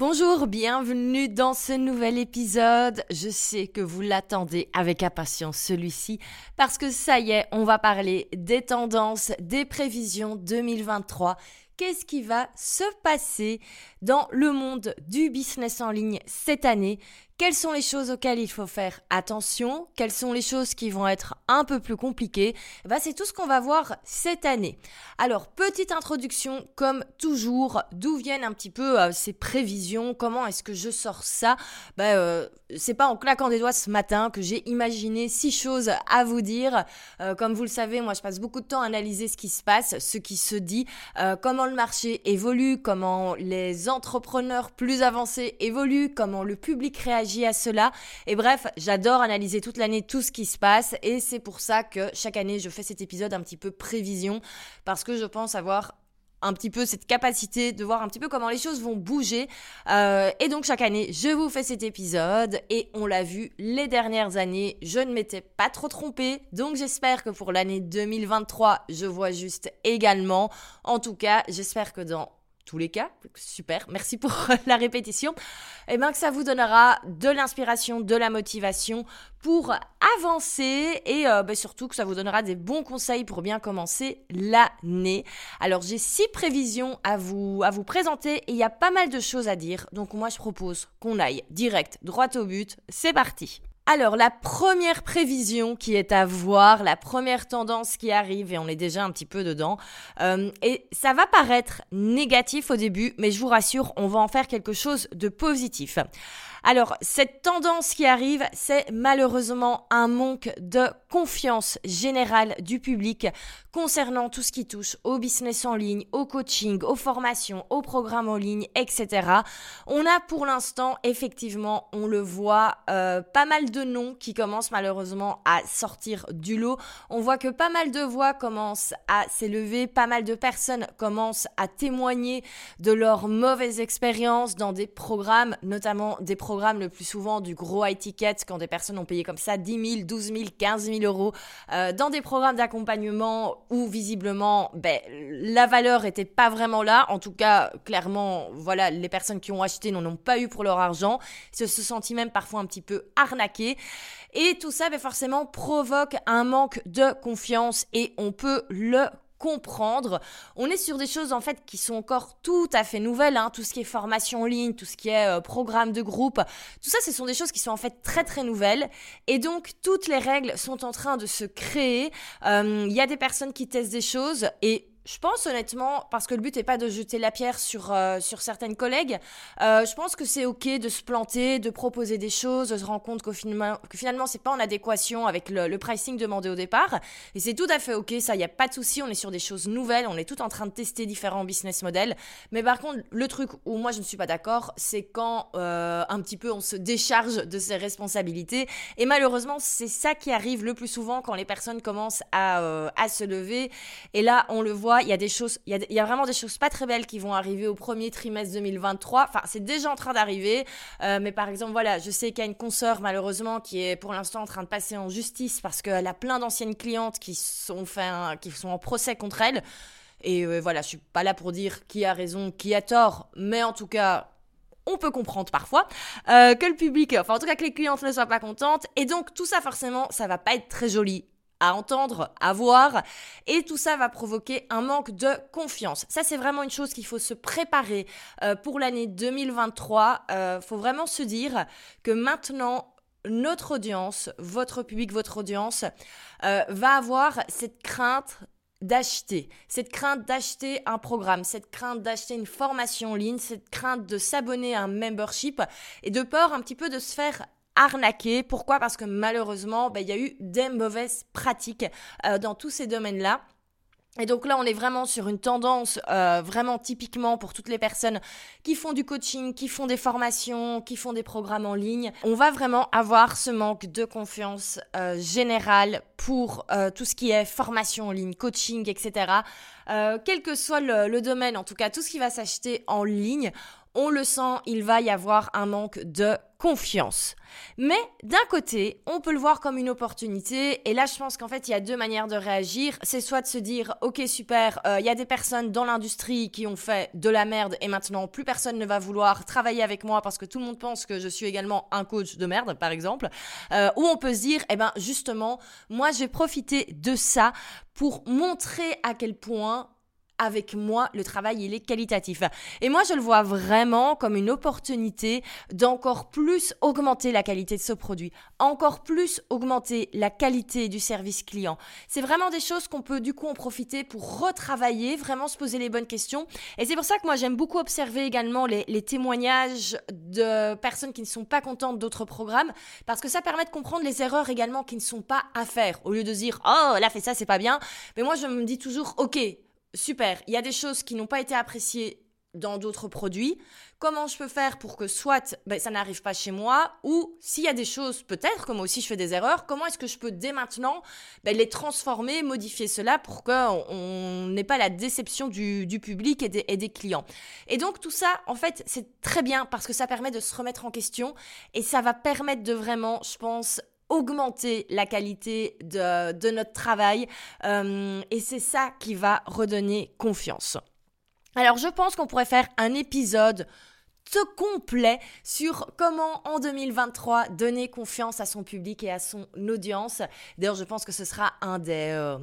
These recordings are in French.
Bonjour, bienvenue dans ce nouvel épisode. Je sais que vous l'attendez avec impatience celui-ci parce que ça y est, on va parler des tendances, des prévisions 2023 qu'est-ce qui va se passer dans le monde du business en ligne cette année? Quelles sont les choses auxquelles il faut faire attention? Quelles sont les choses qui vont être un peu plus compliquées? Bah, C'est tout ce qu'on va voir cette année. Alors, petite introduction, comme toujours, d'où viennent un petit peu euh, ces prévisions? Comment est-ce que je sors ça? Bah, euh, C'est pas en claquant des doigts ce matin que j'ai imaginé six choses à vous dire. Euh, comme vous le savez, moi je passe beaucoup de temps à analyser ce qui se passe, ce qui se dit, comment le marché évolue, comment les entrepreneurs plus avancés évoluent, comment le public réagit à cela. Et bref, j'adore analyser toute l'année tout ce qui se passe et c'est pour ça que chaque année je fais cet épisode un petit peu prévision parce que je pense avoir un petit peu cette capacité de voir un petit peu comment les choses vont bouger. Euh, et donc chaque année, je vous fais cet épisode et on l'a vu les dernières années, je ne m'étais pas trop trompée. Donc j'espère que pour l'année 2023, je vois juste également. En tout cas, j'espère que dans tous les cas, super, merci pour la répétition, et eh bien que ça vous donnera de l'inspiration, de la motivation pour avancer et euh, ben, surtout que ça vous donnera des bons conseils pour bien commencer l'année. Alors j'ai six prévisions à vous, à vous présenter et il y a pas mal de choses à dire, donc moi je propose qu'on aille direct, droit au but, c'est parti. Alors, la première prévision qui est à voir, la première tendance qui arrive, et on est déjà un petit peu dedans, euh, et ça va paraître négatif au début, mais je vous rassure, on va en faire quelque chose de positif. Alors, cette tendance qui arrive, c'est malheureusement un manque de confiance générale du public concernant tout ce qui touche au business en ligne, au coaching, aux formations, aux programmes en ligne, etc. On a pour l'instant, effectivement, on le voit, euh, pas mal de noms qui commencent malheureusement à sortir du lot. On voit que pas mal de voix commencent à s'élever, pas mal de personnes commencent à témoigner de leurs mauvaises expériences dans des programmes, notamment des programmes programme le plus souvent du gros high ticket quand des personnes ont payé comme ça 10 000, 12 000, 15 000 euros euh, dans des programmes d'accompagnement où visiblement ben, la valeur était pas vraiment là. En tout cas, clairement, voilà, les personnes qui ont acheté n'en ont pas eu pour leur argent. Ils se sont même parfois un petit peu arnaqués. Et tout ça, ben, forcément, provoque un manque de confiance et on peut le comprendre. On est sur des choses en fait qui sont encore tout à fait nouvelles, hein. tout ce qui est formation en ligne, tout ce qui est euh, programme de groupe, tout ça ce sont des choses qui sont en fait très très nouvelles et donc toutes les règles sont en train de se créer. Euh, il y a des personnes qui testent des choses et je pense honnêtement, parce que le but n'est pas de jeter la pierre sur, euh, sur certaines collègues, euh, je pense que c'est ok de se planter, de proposer des choses, de se rendre compte qu'au finalement, que finalement c'est pas en adéquation avec le, pricing demandé au départ. Et c'est tout à fait ok, ça, il n'y a pas de souci, on est sur des choses nouvelles, on est tout en train de tester différents business models. Mais par contre, le truc où moi je ne suis pas d'accord, c'est quand euh, un petit peu on se décharge de ses responsabilités. Et malheureusement, c'est ça qui arrive le plus souvent quand les personnes commencent à, à se lever. Et là, on le voit il y a des choses, il y a, vraiment des choses pas très belles qui vont arriver au premier trimestre 2023. Enfin, c'est déjà en train d'arriver. Euh, mais par exemple, voilà, je sais qu'il y a une consoeur, malheureusement, qui est pour l'instant en train de passer en justice parce qu'elle a plein d'anciennes clientes qui sont, en procès contre elle. Et euh, voilà, je suis pas là pour dire qui a raison, qui a tort, mais en tout cas, on peut comprendre parfois euh, que le public, enfin en tout cas que les clientes ne soient pas contentes. Et donc tout ça forcément, ça va pas être très joli à entendre, à voir, et tout ça va provoquer un manque de confiance. Ça, c'est vraiment une chose qu'il faut se préparer euh, pour l'année 2023. Il euh, faut vraiment se dire que maintenant, notre audience, votre public, votre audience, euh, va avoir cette crainte d'acheter, cette crainte d'acheter un programme, cette crainte d'acheter une formation en ligne, cette crainte de s'abonner à un membership et de peur un petit peu de se faire arnaqué. Pourquoi? Parce que malheureusement, ben, il y a eu des mauvaises pratiques euh, dans tous ces domaines-là. Et donc là, on est vraiment sur une tendance euh, vraiment typiquement pour toutes les personnes qui font du coaching, qui font des formations, qui font des programmes en ligne. On va vraiment avoir ce manque de confiance euh, générale pour euh, tout ce qui est formation en ligne, coaching, etc. quel que soit le, domaine, en tout cas tout ce qui va s'acheter en ligne, on le sent, il va y avoir un manque de confiance. Mais d'un côté, on peut le voir comme une opportunité. Et là, je pense qu'en fait, il y a deux manières de réagir. C'est soit de se dire, ok, super, euh, il y a des personnes dans l'industrie qui ont fait de la merde et maintenant plus personne ne va vouloir travailler avec moi parce que tout le monde pense que je suis également un coach de merde, par exemple. Euh, ou on peut se dire, eh ben justement, moi, j'ai profité de ça pour montrer à quel point avec moi, le travail, il est qualitatif. Et moi, je le vois vraiment comme une opportunité d'encore plus augmenter la qualité de ce produit, encore plus augmenter la qualité du service client. C'est vraiment des choses qu'on peut du coup en profiter pour retravailler, vraiment se poser les bonnes questions. Et c'est pour ça que moi, j'aime beaucoup observer également les, témoignages de personnes qui ne sont pas contentes d'autres programmes, parce que ça permet de comprendre les erreurs également qui ne sont pas à faire. Au lieu de dire, oh, là, fait ça, c'est pas bien. Mais moi, je me dis toujours, ok, super, il y a des choses qui n'ont pas été appréciées dans d'autres produits. Comment je peux faire pour que soit ben, ça n'arrive pas chez moi? Ou s'il y a des choses, peut-être moi aussi je fais des erreurs, comment est-ce que je peux dès maintenant ben, les transformer, modifier cela pour qu'on n'ait pas la déception du, public et des, clients? Et donc tout ça, en fait, c'est très bien parce que ça permet de se remettre en question et ça va permettre de vraiment, je pense, augmenter la qualité de, notre travail euh, et c'est ça qui va redonner confiance. Alors je pense qu'on pourrait faire un épisode complet sur comment en 2023 donner confiance à son public et à son audience. D'ailleurs, je pense que ce sera un des, euh,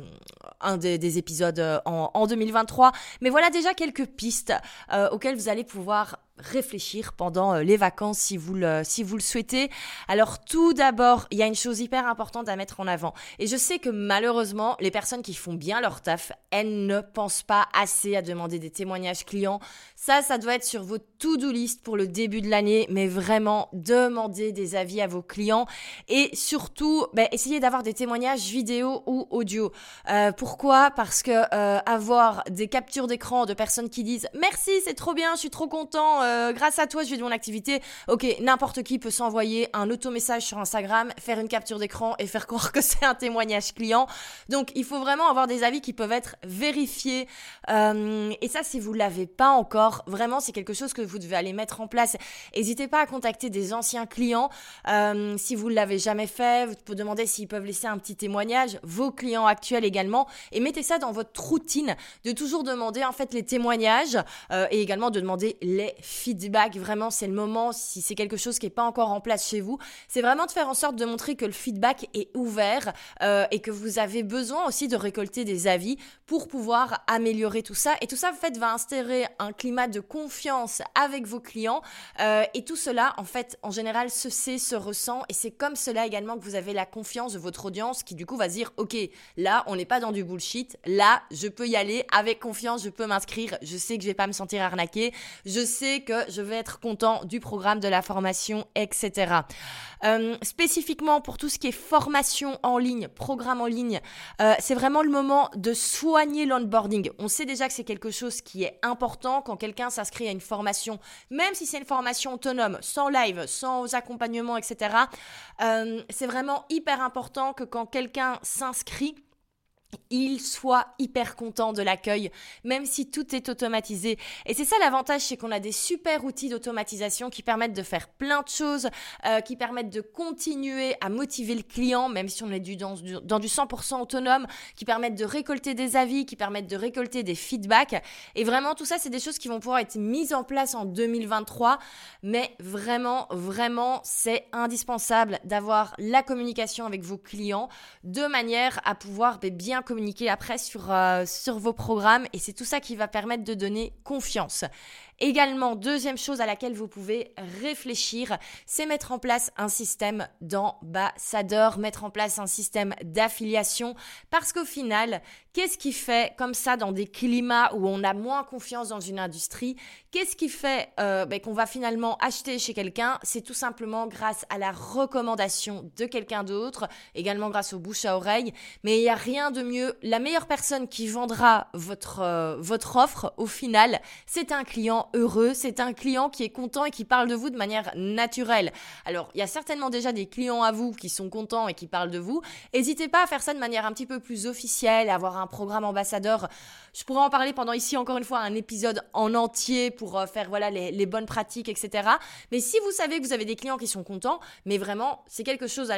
un des, épisodes euh, en, en, 2023. Mais voilà déjà quelques pistes auxquelles vous allez pouvoir réfléchir pendant euh, les vacances si vous le, si vous le souhaitez. Alors tout d'abord, il y a une chose hyper importante à mettre en avant. Et je sais que malheureusement, les personnes qui font bien leur taf, elles ne pensent pas assez à demander des témoignages clients. Ça, ça doit être sur vos to-do list pour le début de l'année, mais vraiment demander des avis à vos clients et surtout ben, essayez d'avoir des témoignages vidéo ou audio. Euh, pourquoi? Parce que euh, avoir des captures d'écran de personnes qui disent merci, c'est trop bien, je suis trop content euh, grâce à toi, je vais de mon activité. Ok, n'importe qui peut s'envoyer un auto-message sur Instagram, faire une capture d'écran et faire croire que c'est un témoignage client. Donc, il faut vraiment avoir des avis qui peuvent être vérifiés. Euh, et ça, si vous l'avez pas encore, vraiment, c'est quelque chose que vous devez aller mettre en place. N'hésitez pas à contacter des anciens clients. Euh, si vous ne l'avez jamais fait, vous pouvez demander s'ils peuvent laisser un petit témoignage. Vos clients actuels également. Et mettez ça dans votre routine de toujours demander en fait les témoignages et également de demander les feedback, vraiment, c'est le moment, si c'est quelque chose qui n'est pas encore en place chez vous, c'est vraiment de faire en sorte de montrer que le feedback est ouvert euh, et que vous avez besoin aussi de récolter des avis pour pouvoir améliorer tout ça. Et tout ça, en fait, va instaurer un climat de confiance avec vos clients. Euh, et tout cela, en fait, en général, se sait, se ressent. Et c'est comme cela également que vous avez la confiance de votre audience qui, du coup, va se dire, OK, là, on n'est pas dans du bullshit. Là, je peux y aller avec confiance, je peux m'inscrire. Je sais que je vais pas me sentir arnaqué. Je sais que je vais être content du programme, de la formation, etc. Euh, spécifiquement pour tout ce qui est formation en ligne, programme en ligne, euh, c'est vraiment le moment de soigner l'onboarding. On sait déjà que c'est quelque chose qui est important quand quelqu'un s'inscrit à une formation, même si c'est une formation autonome, sans live, sans accompagnements, etc. Euh, c'est vraiment hyper important que quand quelqu'un s'inscrit, il soit hyper content de l'accueil, même si tout est automatisé. Et c'est ça l'avantage, c'est qu'on a des super outils d'automatisation qui permettent de faire plein de choses, euh, qui permettent de continuer à motiver le client, même si on est dans, du 100% autonome, qui permettent de récolter des avis, qui permettent de récolter des feedbacks. Et vraiment, tout ça, c'est des choses qui vont pouvoir être mises en place en 2023. Mais vraiment, vraiment, c'est indispensable d'avoir la communication avec vos clients de manière à pouvoir ben, communiquer après euh, sur vos programmes et c'est tout ça qui va permettre de donner confiance. Également, deuxième chose à laquelle vous pouvez réfléchir, c'est mettre en place un système d'ambassadeur, mettre en place un système d'affiliation, parce qu'au final, qu'est-ce qui fait comme ça dans des climats où on a moins confiance dans une industrie Qu'est-ce qui fait euh, ben, qu'on va finalement acheter chez quelqu'un? C'est tout simplement grâce à la recommandation de quelqu'un d'autre, également grâce au bouche à oreille. Mais il n'y a rien de mieux. La meilleure personne qui vendra votre, euh, votre offre, au final, c'est un client heureux, c'est un client qui est content et qui parle de vous de manière naturelle. Alors, il y a certainement déjà des clients à vous qui sont contents et qui parlent de vous. N'hésitez pas à faire ça de manière un petit peu plus officielle, à avoir un programme ambassadeur. Je pourrais en parler pendant ici encore une fois un épisode en entier pour euh, faire voilà les, les bonnes pratiques, etc. Mais si vous savez que vous avez des clients qui sont contents, mais vraiment, c'est quelque chose à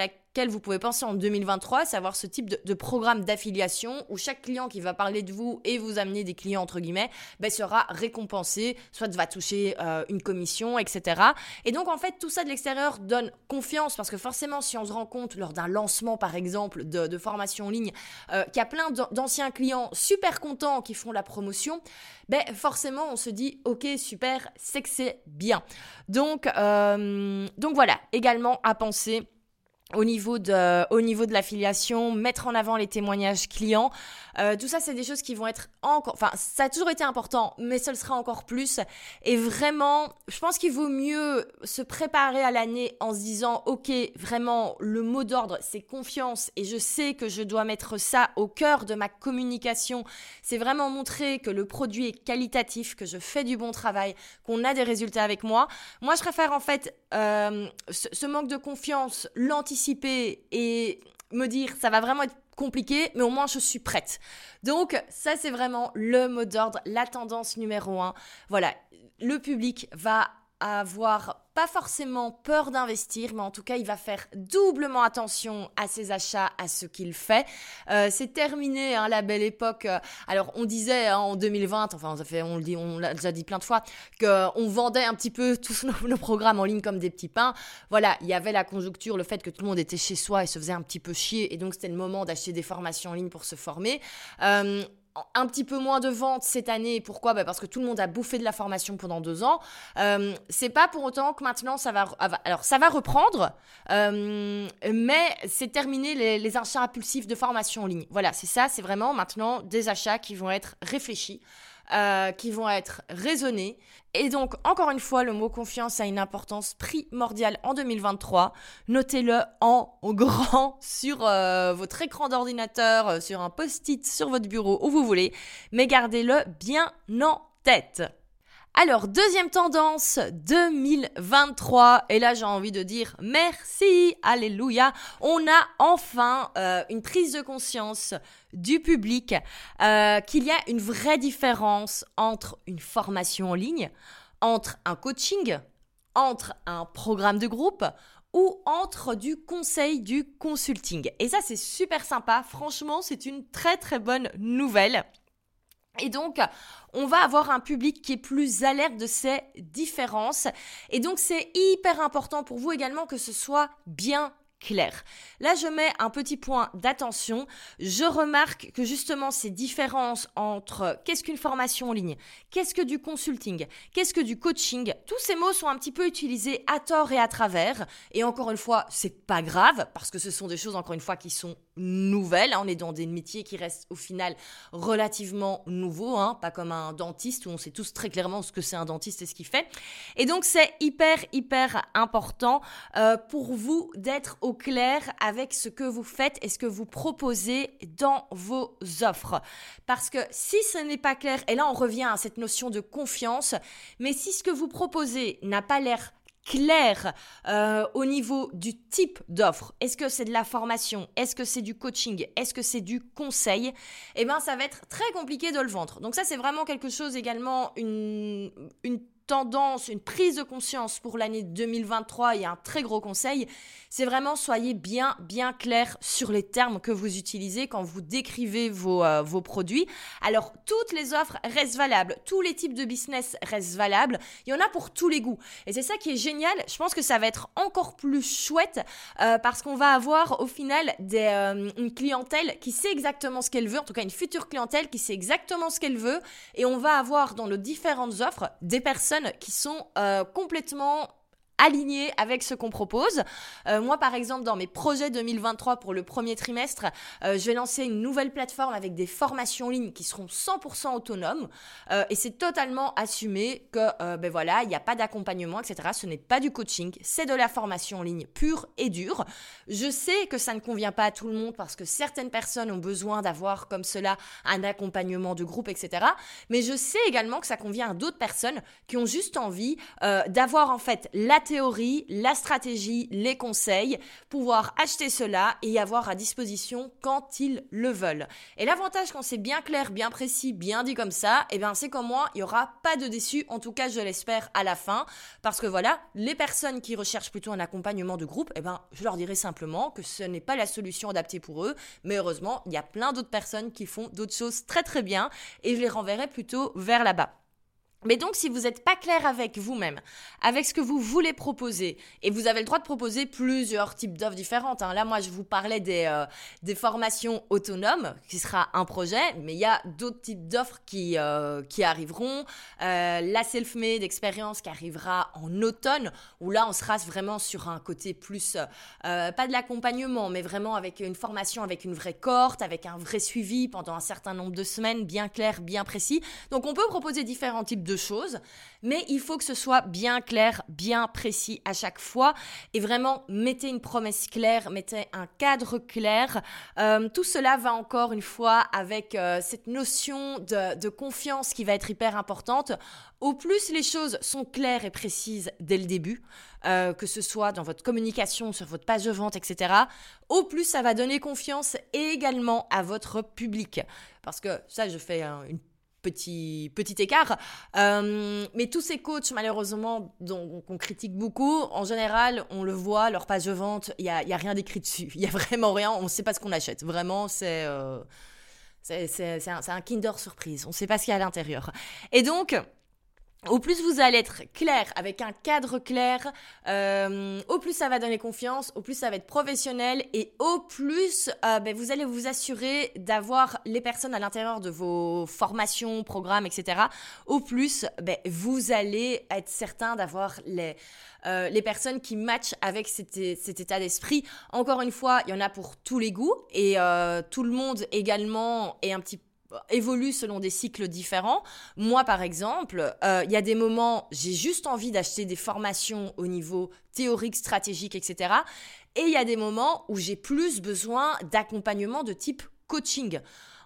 vous pouvez penser en 2023, c'est avoir ce type de, programme d'affiliation où chaque client qui va parler de vous et vous amener des clients, entre guillemets, ben, sera récompensé, soit va toucher euh, une commission, etc. Et donc, en fait, tout ça de l'extérieur donne confiance parce que forcément, si on se rend compte lors d'un lancement, par exemple, de, formation en ligne, euh, qu'il y a plein d'anciens clients super contents qui font la promotion, ben forcément, on se dit, ok, super, c'est que c'est bien. Donc, euh, donc voilà, également à penser au niveau de, au niveau de l'affiliation, mettre en avant les témoignages clients. Euh, tout ça, c'est des choses qui vont être encore, enfin, ça a toujours été important, mais ce le sera encore plus. Et vraiment, je pense qu'il vaut mieux se préparer à l'année en se disant, ok, vraiment, le mot d'ordre, c'est confiance, et je sais que je dois mettre ça au cœur de ma communication. C'est vraiment montrer que le produit est qualitatif, que je fais du bon travail, qu'on a des résultats avec moi. Moi, je préfère en fait euh, ce, ce manque de confiance, l'anticiper et me dire ça va vraiment être compliqué, mais au moins je suis prête. Donc ça c'est vraiment le mot d'ordre, la tendance numéro un. Voilà, le public va avoir pas forcément peur d'investir, mais en tout cas, il va faire doublement attention à ses achats, à ce qu'il fait. Euh, c'est terminé, hein, la belle époque. Alors, on disait hein, en 2020, enfin, on, fait, on l'a déjà dit plein de fois, qu'on vendait un petit peu tous nos, programmes en ligne comme des petits pains. Voilà, il y avait la conjoncture, le fait que tout le monde était chez soi et se faisait un petit peu chier, et donc c'était le moment d'acheter des formations en ligne pour se former. Euh, un petit peu moins de ventes cette année. Pourquoi? Bah Parce que tout le monde a bouffé de la formation pendant deux ans. Euh, c'est pas pour autant que maintenant ça va. Alors ça va reprendre, euh, mais c'est terminé les, les, achats impulsifs de formation en ligne. Voilà, c'est ça. C'est vraiment maintenant des achats qui vont être réfléchis. Euh, qui vont être raisonnés. Et donc, encore une fois, le mot confiance a une importance primordiale en 2023. Notez-le en grand sur euh, votre écran d'ordinateur, euh, sur un post-it, sur votre bureau, où vous voulez, mais gardez-le bien en tête. Alors, deuxième tendance 2023, et là j'ai envie de dire merci, alléluia, on a enfin euh, une prise de conscience du public euh, qu'il y a une vraie différence entre une formation en ligne, entre un coaching, entre un programme de groupe ou entre du conseil, du consulting. Et ça c'est super sympa, franchement c'est une très très bonne nouvelle. Et donc, on va avoir un public qui est plus alerte de ces différences. Et donc, c'est hyper important pour vous également que ce soit bien clair. Là, je mets un petit point d'attention. Je remarque que justement ces différences entre qu'est-ce qu'une formation en ligne, qu'est-ce que du consulting, qu'est-ce que du coaching, tous ces mots sont un petit peu utilisés à tort et à travers. Et encore une fois, c'est pas grave parce que ce sont des choses encore une fois qui sont nouvelles. Hein. On est dans des métiers qui restent au final relativement nouveaux, hein. pas comme un dentiste où on sait tous très clairement ce que c'est un dentiste et ce qu'il fait. Et donc c'est hyper hyper important euh, pour vous d'être au clair avec ce que vous faites et ce que vous proposez dans vos offres. Parce que si ce n'est pas clair, et là on revient à cette notion de confiance, mais si ce que vous proposez n'a pas l'air clair euh, au niveau du type d'offre. Est-ce que c'est de la formation? Est-ce que c'est du coaching? Est-ce que c'est du conseil? Eh bien, ça va être très compliqué de le vendre. Donc ça, c'est vraiment quelque chose également, une, une tendance, une prise de conscience pour l'année 2023 et un très gros conseil, c'est vraiment soyez bien, bien clair sur les termes que vous utilisez quand vous décrivez vos, euh, vos produits. Alors, toutes les offres restent valables, tous les types de business restent valables, il y en a pour tous les goûts. Et c'est ça qui est génial, je pense que ça va être encore plus chouette euh, parce qu'on va avoir au final des, euh, une clientèle qui sait exactement ce qu'elle veut, en tout cas une future clientèle qui sait exactement ce qu'elle veut, et on va avoir dans nos différentes offres des personnes qui sont euh, complètement alignés avec ce qu'on propose. Euh, moi, par exemple, dans mes projets 2023 pour le premier trimestre, euh, je vais lancer une nouvelle plateforme avec des formations en ligne qui seront 100% autonomes. Euh, et c'est totalement assumé que, ben voilà, il n'y a pas d'accompagnement, etc. Ce n'est pas du coaching, c'est de la formation en ligne pure et dure. Je sais que ça ne convient pas à tout le monde parce que certaines personnes ont besoin d'avoir comme cela un accompagnement de groupe, etc. Mais je sais également que ça convient à d'autres personnes qui ont juste envie d'avoir en fait la théorie, la stratégie, les conseils, pouvoir acheter cela et y avoir à disposition quand ils le veulent. Et l'avantage quand c'est bien clair, bien précis, bien dit comme ça, et eh bien c'est comme moi, il y aura pas de déçu, en tout cas je l'espère à la fin, parce que voilà, les personnes qui recherchent plutôt un accompagnement de groupe, eh ben je leur dirai simplement que ce n'est pas la solution adaptée pour eux, mais heureusement, il y a plein d'autres personnes qui font d'autres choses très très bien. Et je les renverrai plutôt vers là-bas. Mais donc, si vous n'êtes pas clair avec vous-même, avec ce que vous voulez proposer, et vous avez le droit de proposer plusieurs types d'offres différentes. Hein. Là, moi, je vous parlais des, euh, des formations autonomes, qui sera un projet, mais il y a d'autres types d'offres qui, euh, qui arriveront. Euh, la self-made expérience qui arrivera en automne, où là, on sera vraiment sur un côté plus, pas de l'accompagnement, mais vraiment avec une formation avec une vraie cohorte, avec un vrai suivi pendant un certain nombre de semaines, bien clair, bien précis. Donc, on peut proposer différents types de choses, mais il faut que ce soit bien clair, bien précis à chaque fois. Et vraiment, mettez une promesse claire, mettez un cadre clair. Euh, tout cela va encore une fois avec euh, cette notion de, confiance qui va être hyper importante. Au plus les choses sont claires et précises dès le début, euh, que ce soit dans votre communication, sur votre page de vente, etc., au plus ça va donner confiance également à votre public. Parce que ça, je fais une petit, écart. Euh, mais tous ces coachs, malheureusement, dont on critique beaucoup, en général, on le voit, leur page de vente, il n'y a, y a, rien d'écrit dessus. Il n'y a vraiment rien, on ne sait pas ce qu'on achète. Vraiment, c'est... Euh, c'est un, un, Kinder surprise, on ne sait pas ce qu'il y a à l'intérieur. Et donc, au plus vous allez être clair, avec un cadre clair, euh, au plus ça va donner confiance, au plus ça va être professionnel et au plus euh, ben, vous allez vous assurer d'avoir les personnes à l'intérieur de vos formations, programmes, etc. Au plus ben, vous allez être certain d'avoir les, euh, personnes qui matchent avec cet, cet état d'esprit. Encore une fois, il y en a pour tous les goûts et tout le monde également est un petit peu évolue selon des cycles différents. Moi, par exemple, euh, il y a des moments, j'ai juste envie d'acheter des formations au niveau théorique, stratégique, etc. Et il y a des moments où j'ai plus besoin d'accompagnement de type coaching.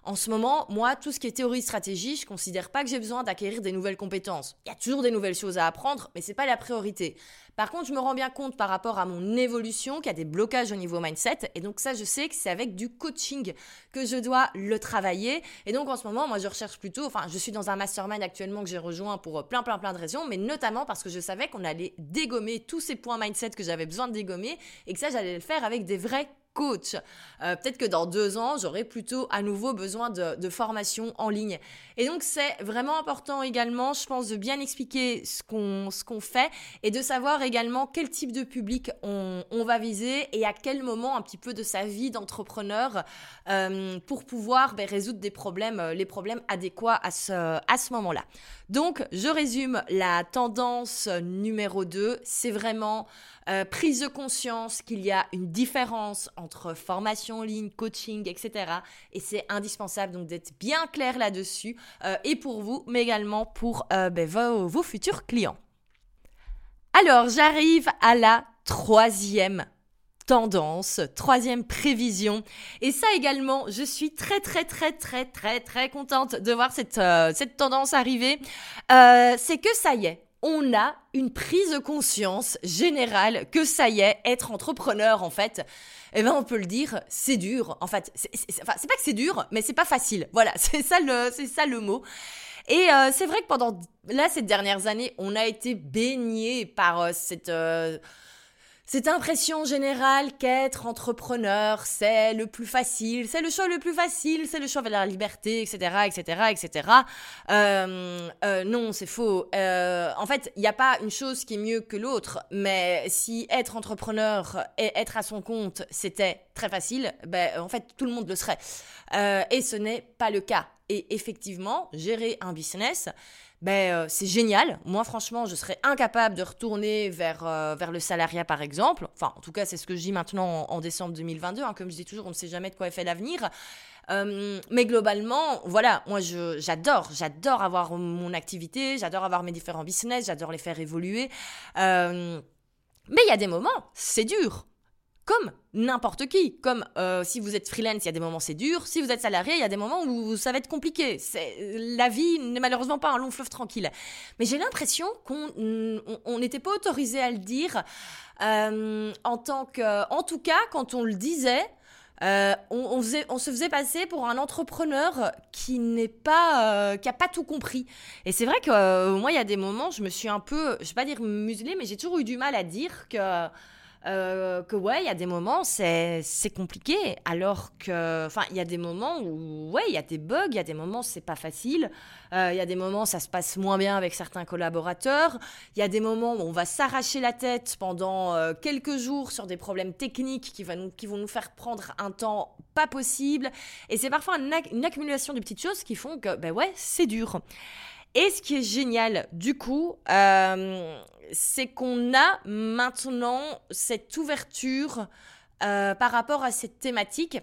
En ce moment, moi, tout ce qui est théorie stratégie, je considère pas que j'ai besoin d'acquérir des nouvelles compétences. Il y a toujours des nouvelles choses à apprendre, mais c'est pas la priorité. Par contre, je me rends bien compte par rapport à mon évolution qu'il y a des blocages au niveau mindset. Et donc ça, je sais que c'est avec du coaching que je dois le travailler. Et donc en ce moment, moi, je recherche plutôt, enfin, je suis dans un mastermind actuellement que j'ai rejoint pour plein, plein, plein de raisons, mais notamment parce que je savais qu'on allait dégommer tous ces points mindset que j'avais besoin de dégommer et que ça, j'allais le faire avec des vrais coach. Euh, peut-être que dans deux ans, j'aurai plutôt à nouveau besoin de, formation en ligne. Et donc, c'est vraiment important également, je pense, de bien expliquer ce qu'on fait et de savoir également quel type de public on, va viser et à quel moment un petit peu de sa vie d'entrepreneur euh, pour pouvoir ben, résoudre des problèmes, euh, les problèmes adéquats à ce, à ce moment-là. Donc, je résume la tendance numéro 2, c'est vraiment euh, prise de conscience qu'il y a une différence entre formation en ligne, coaching, etc. Et c'est indispensable donc d'être bien clair là-dessus, et pour vous, mais également pour ben, vos futurs clients. Alors, j'arrive à la troisième tendance, troisième prévision. Et ça également, je suis très très très très très très contente de voir cette, cette tendance arriver. Euh, c'est que ça y est, on a une prise de conscience générale que ça y est, être entrepreneur en fait, eh ben on peut le dire, c'est dur. En fait, c'est pas que c'est dur, mais c'est pas facile. Voilà, c'est ça le c'est ça le mot. Et euh, c'est vrai que pendant là ces dernières années, on a été baigné par euh, cette euh, cette impression générale qu'être entrepreneur, c'est le plus facile, c'est le choix le plus facile, c'est le choix vers la liberté, etc., etc., etc. Euh, euh, non, c'est faux. Euh, en fait, il n'y a pas une chose qui est mieux que l'autre, mais si être entrepreneur et être à son compte, c'était très facile, ben, en fait, tout le monde le serait. et ce n'est pas le cas. Et effectivement, gérer un business, ben, c'est génial. Moi, franchement, je serais incapable de retourner vers, vers le salariat, par exemple. Enfin, en tout cas, c'est ce que je dis maintenant en, décembre 2022. Hein. Comme je dis toujours, on ne sait jamais de quoi est fait l'avenir. mais globalement, voilà, moi j'adore, j'adore avoir mon activité, j'adore avoir mes différents business, j'adore les faire évoluer. mais il y a des moments, c'est dur comme n'importe qui. Comme euh, si vous êtes freelance, il y a des moments c'est dur. Si vous êtes salarié, il y a des moments où ça va être compliqué. La vie n'est malheureusement pas un long fleuve tranquille. Mais j'ai l'impression qu'on n'était pas autorisé à le dire euh, en tant que, en tout cas, quand on le disait. Euh, on, se faisait passer pour un entrepreneur qui n'est pas, qui a pas tout compris. Et c'est vrai que moi, il y a des moments, je me suis un peu, je vais pas dire muselée, mais j'ai toujours eu du mal à dire que euh, que ouais, il y a des moments, c'est compliqué. Alors que, enfin, il y a des moments où, ouais, il y a des bugs, il y a des moments, c'est pas facile. Euh, il y a des moments, ça se passe moins bien avec certains collaborateurs. Il y a des moments où on va s'arracher la tête pendant euh, quelques jours sur des problèmes techniques qui, va qui vont nous faire prendre un temps pas possible. Et c'est parfois une, accumulation de petites choses qui font que, ben ouais, c'est dur. Et ce qui est génial, du coup, euh, c'est qu'on a maintenant cette ouverture euh, par rapport à cette thématique.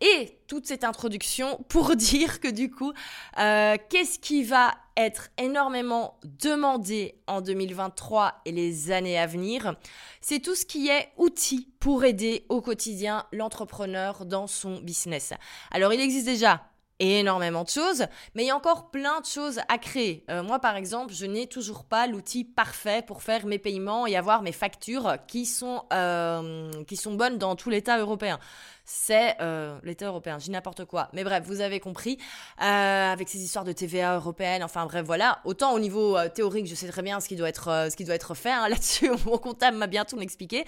Et toute cette introduction pour dire que du coup, euh, qu'est-ce qui va être énormément demandé en 2023 et les années à venir? C'est tout ce qui est outils pour aider au quotidien l'entrepreneur dans son business. Alors il existe déjà énormément de choses, mais il y a encore plein de choses à créer. Euh, moi, par exemple, je n'ai toujours pas l'outil parfait pour faire mes paiements et avoir mes factures qui sont, euh, qui sont bonnes dans tout l'État européen c'est euh, l'État européen. Je dis n'importe quoi. Mais bref, vous avez compris. Euh, avec ces histoires de TVA européenne, enfin bref, voilà. Autant au niveau euh, théorique, je sais très bien ce qui doit être, ce qui doit être fait. Hein. Là-dessus, mon comptable m'a bien tout expliqué.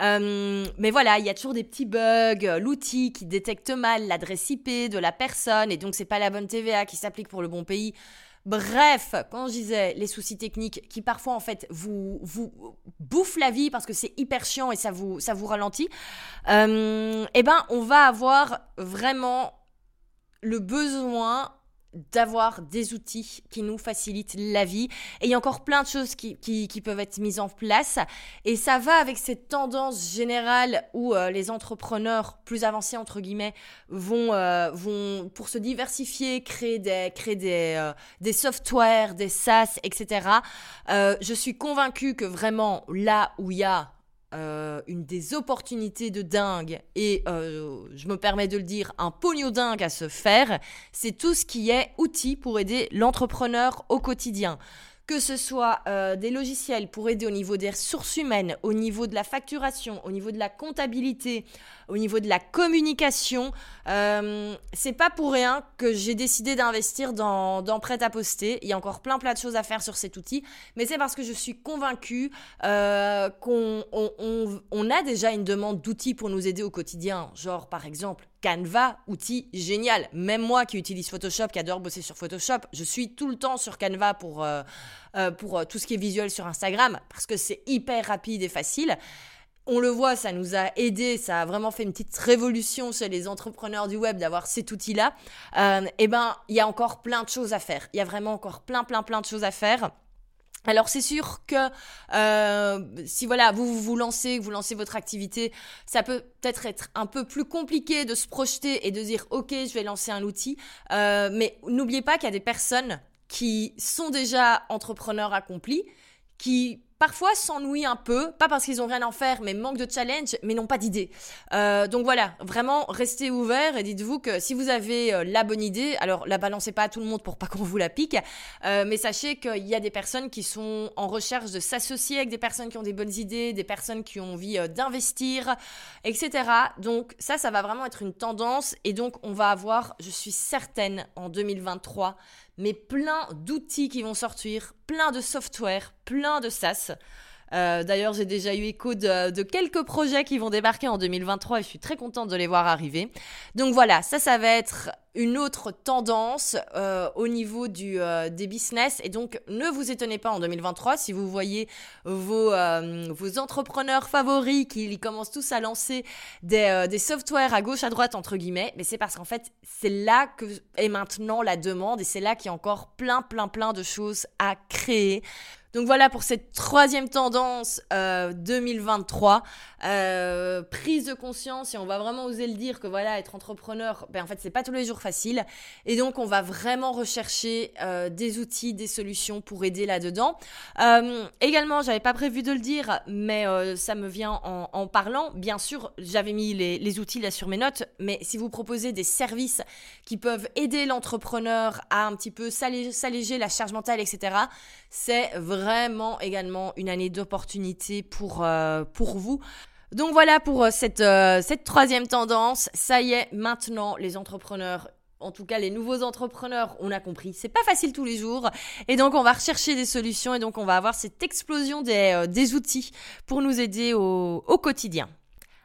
mais voilà, il y a toujours des petits bugs. L'outil qui détecte mal l'adresse IP de la personne et donc c'est pas la bonne TVA qui s'applique pour le bon pays. Bref, quand je disais les soucis techniques qui parfois en fait vous, vous bouffent la vie parce que c'est hyper chiant et ça vous, ralentit, euh, eh ben on va avoir vraiment le besoin d'avoir des outils qui nous facilitent la vie. Et il y a encore plein de choses qui, qui, peuvent être mises en place. Et ça va avec cette tendance générale où euh, les entrepreneurs plus avancés, entre guillemets, vont, euh, vont pour se diversifier, créer des, créer des, euh, des softwares, des SaaS, etc. je suis convaincue que vraiment là où il y a euh, une des opportunités de dingue, et euh, je me permets de le dire, un pognon dingue à se faire, c'est tout ce qui est outil pour aider l'entrepreneur au quotidien que ce soit euh, des logiciels pour aider au niveau des ressources humaines, au niveau de la facturation, au niveau de la comptabilité, au niveau de la communication. Euh, c'est pas pour rien que j'ai décidé d'investir dans, dans Prêt à poster. Il y a encore plein plein de choses à faire sur cet outil, mais c'est parce que je suis convaincue euh, qu'on on, a déjà une demande d'outils pour nous aider au quotidien, genre par exemple Canva, outil génial. Même moi qui utilise Photoshop, qui adore bosser sur Photoshop, je suis tout le temps sur Canva pour, euh, euh, pour euh, tout ce qui est visuel sur Instagram parce que c'est hyper rapide et facile. On le voit, ça nous a aidé, ça a vraiment fait une petite révolution chez les entrepreneurs du web d'avoir cet outil-là. eh ben, il y a encore plein de choses à faire. Il y a vraiment encore plein, plein, plein de choses à faire. Alors c'est sûr que euh, si voilà vous, vous lancez, vous lancez votre activité, ça peut peut-être être un peu plus compliqué de se projeter et de dire ok je vais lancer un outil, euh, mais n'oubliez pas qu'il y a des personnes qui sont déjà entrepreneurs accomplis, qui parfois s'ennuient un peu, pas parce qu'ils ont rien à en faire, mais manque de challenge, mais n'ont pas d'idée. Euh, donc voilà, vraiment restez ouverts et dites-vous que si vous avez euh, la bonne idée, alors la balancez pas à tout le monde pour pas qu'on vous la pique, euh, mais sachez qu'il y a des personnes qui sont en recherche de s'associer avec des personnes qui ont des bonnes idées, des personnes qui ont envie d'investir, etc. Donc ça, ça va vraiment être une tendance et donc on va avoir, je suis certaine, en 2023, mais plein d'outils qui vont sortir, plein de software, plein de SaaS. D'ailleurs, j'ai déjà eu écho de, quelques projets qui vont débarquer en 2023 et je suis très contente de les voir arriver. Donc voilà, ça, ça va être une autre tendance euh, au niveau euh, des business. Et donc, ne vous étonnez pas en 2023 si vous voyez vos, euh, vos entrepreneurs favoris qui commencent tous à lancer des, des softwares à gauche, à droite, entre guillemets. Mais c'est parce qu'en fait, c'est là que est maintenant la demande et c'est là qu'il y a encore plein, plein, plein de choses à créer. Donc voilà pour cette troisième tendance 2023, euh, euh, prise de conscience et on va vraiment oser le dire que voilà être entrepreneur, ben en fait c'est pas tous les jours facile et donc on va vraiment rechercher euh, des outils, des solutions pour aider là-dedans. également, j'avais pas prévu de le dire, mais ça me vient en, parlant. Bien sûr, j'avais mis les, les outils là sur mes notes, mais si vous proposez des services qui peuvent aider l'entrepreneur à un petit peu s'alléger la charge mentale, etc c'est vraiment également une année d'opportunité pour, euh, pour vous. Donc voilà pour euh, cette, euh, cette troisième tendance. Ça y est, maintenant, les entrepreneurs en tout cas les nouveaux entrepreneurs, on a compris, c'est pas facile tous les jours. Et donc on va rechercher des solutions et donc on va avoir cette explosion des, des outils pour nous aider au, au quotidien.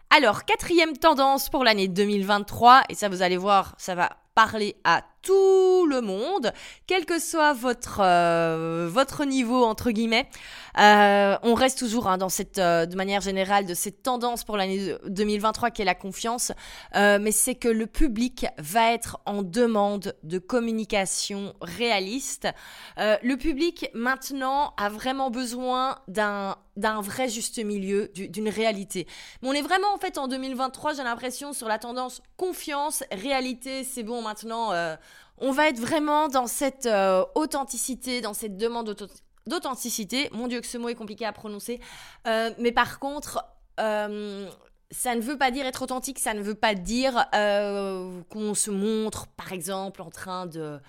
Alors, quatrième tendance pour l'année 2023, et ça vous allez voir, ça va parler à tout le monde, quel que soit votre, euh, votre niveau, entre guillemets. Euh, on reste toujours hein, dans cette, euh, de manière générale, de cette tendance pour l'année 2023 qui est la confiance, mais c'est que le public va être en demande de communication réaliste. le public, maintenant, a vraiment besoin d'un d'un vrai juste milieu, d'une réalité. Mais on est vraiment en fait en 2023, j'ai l'impression, sur la tendance confiance, réalité, c'est bon maintenant, on va être vraiment dans cette euh, authenticité, dans cette demande d'authenticité. Mon Dieu, que ce mot est compliqué à prononcer. Euh, mais par contre, euh, ça ne veut pas dire être authentique, ça ne veut pas dire qu'on se montre, par exemple, en train de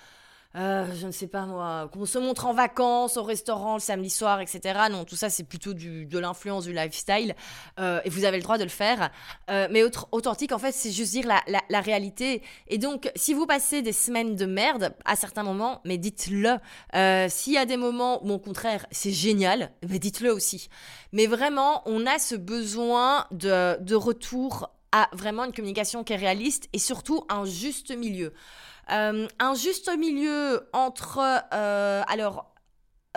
euh, je ne sais pas moi, qu'on se montre en vacances au restaurant le samedi soir, etc. Non, tout ça c'est plutôt de l'influence du lifestyle euh, et vous avez le droit de le faire. Euh, mais autre, authentique, en fait, c'est juste dire la, réalité. Et donc, si vous passez des semaines de merde à certains moments, mais dites-le. S'il y a des moments où au contraire c'est génial, mais dites-le aussi. Mais vraiment, on a ce besoin de retour à vraiment une communication qui est réaliste et surtout un juste milieu. Euh, un juste milieu entre... Euh, alors,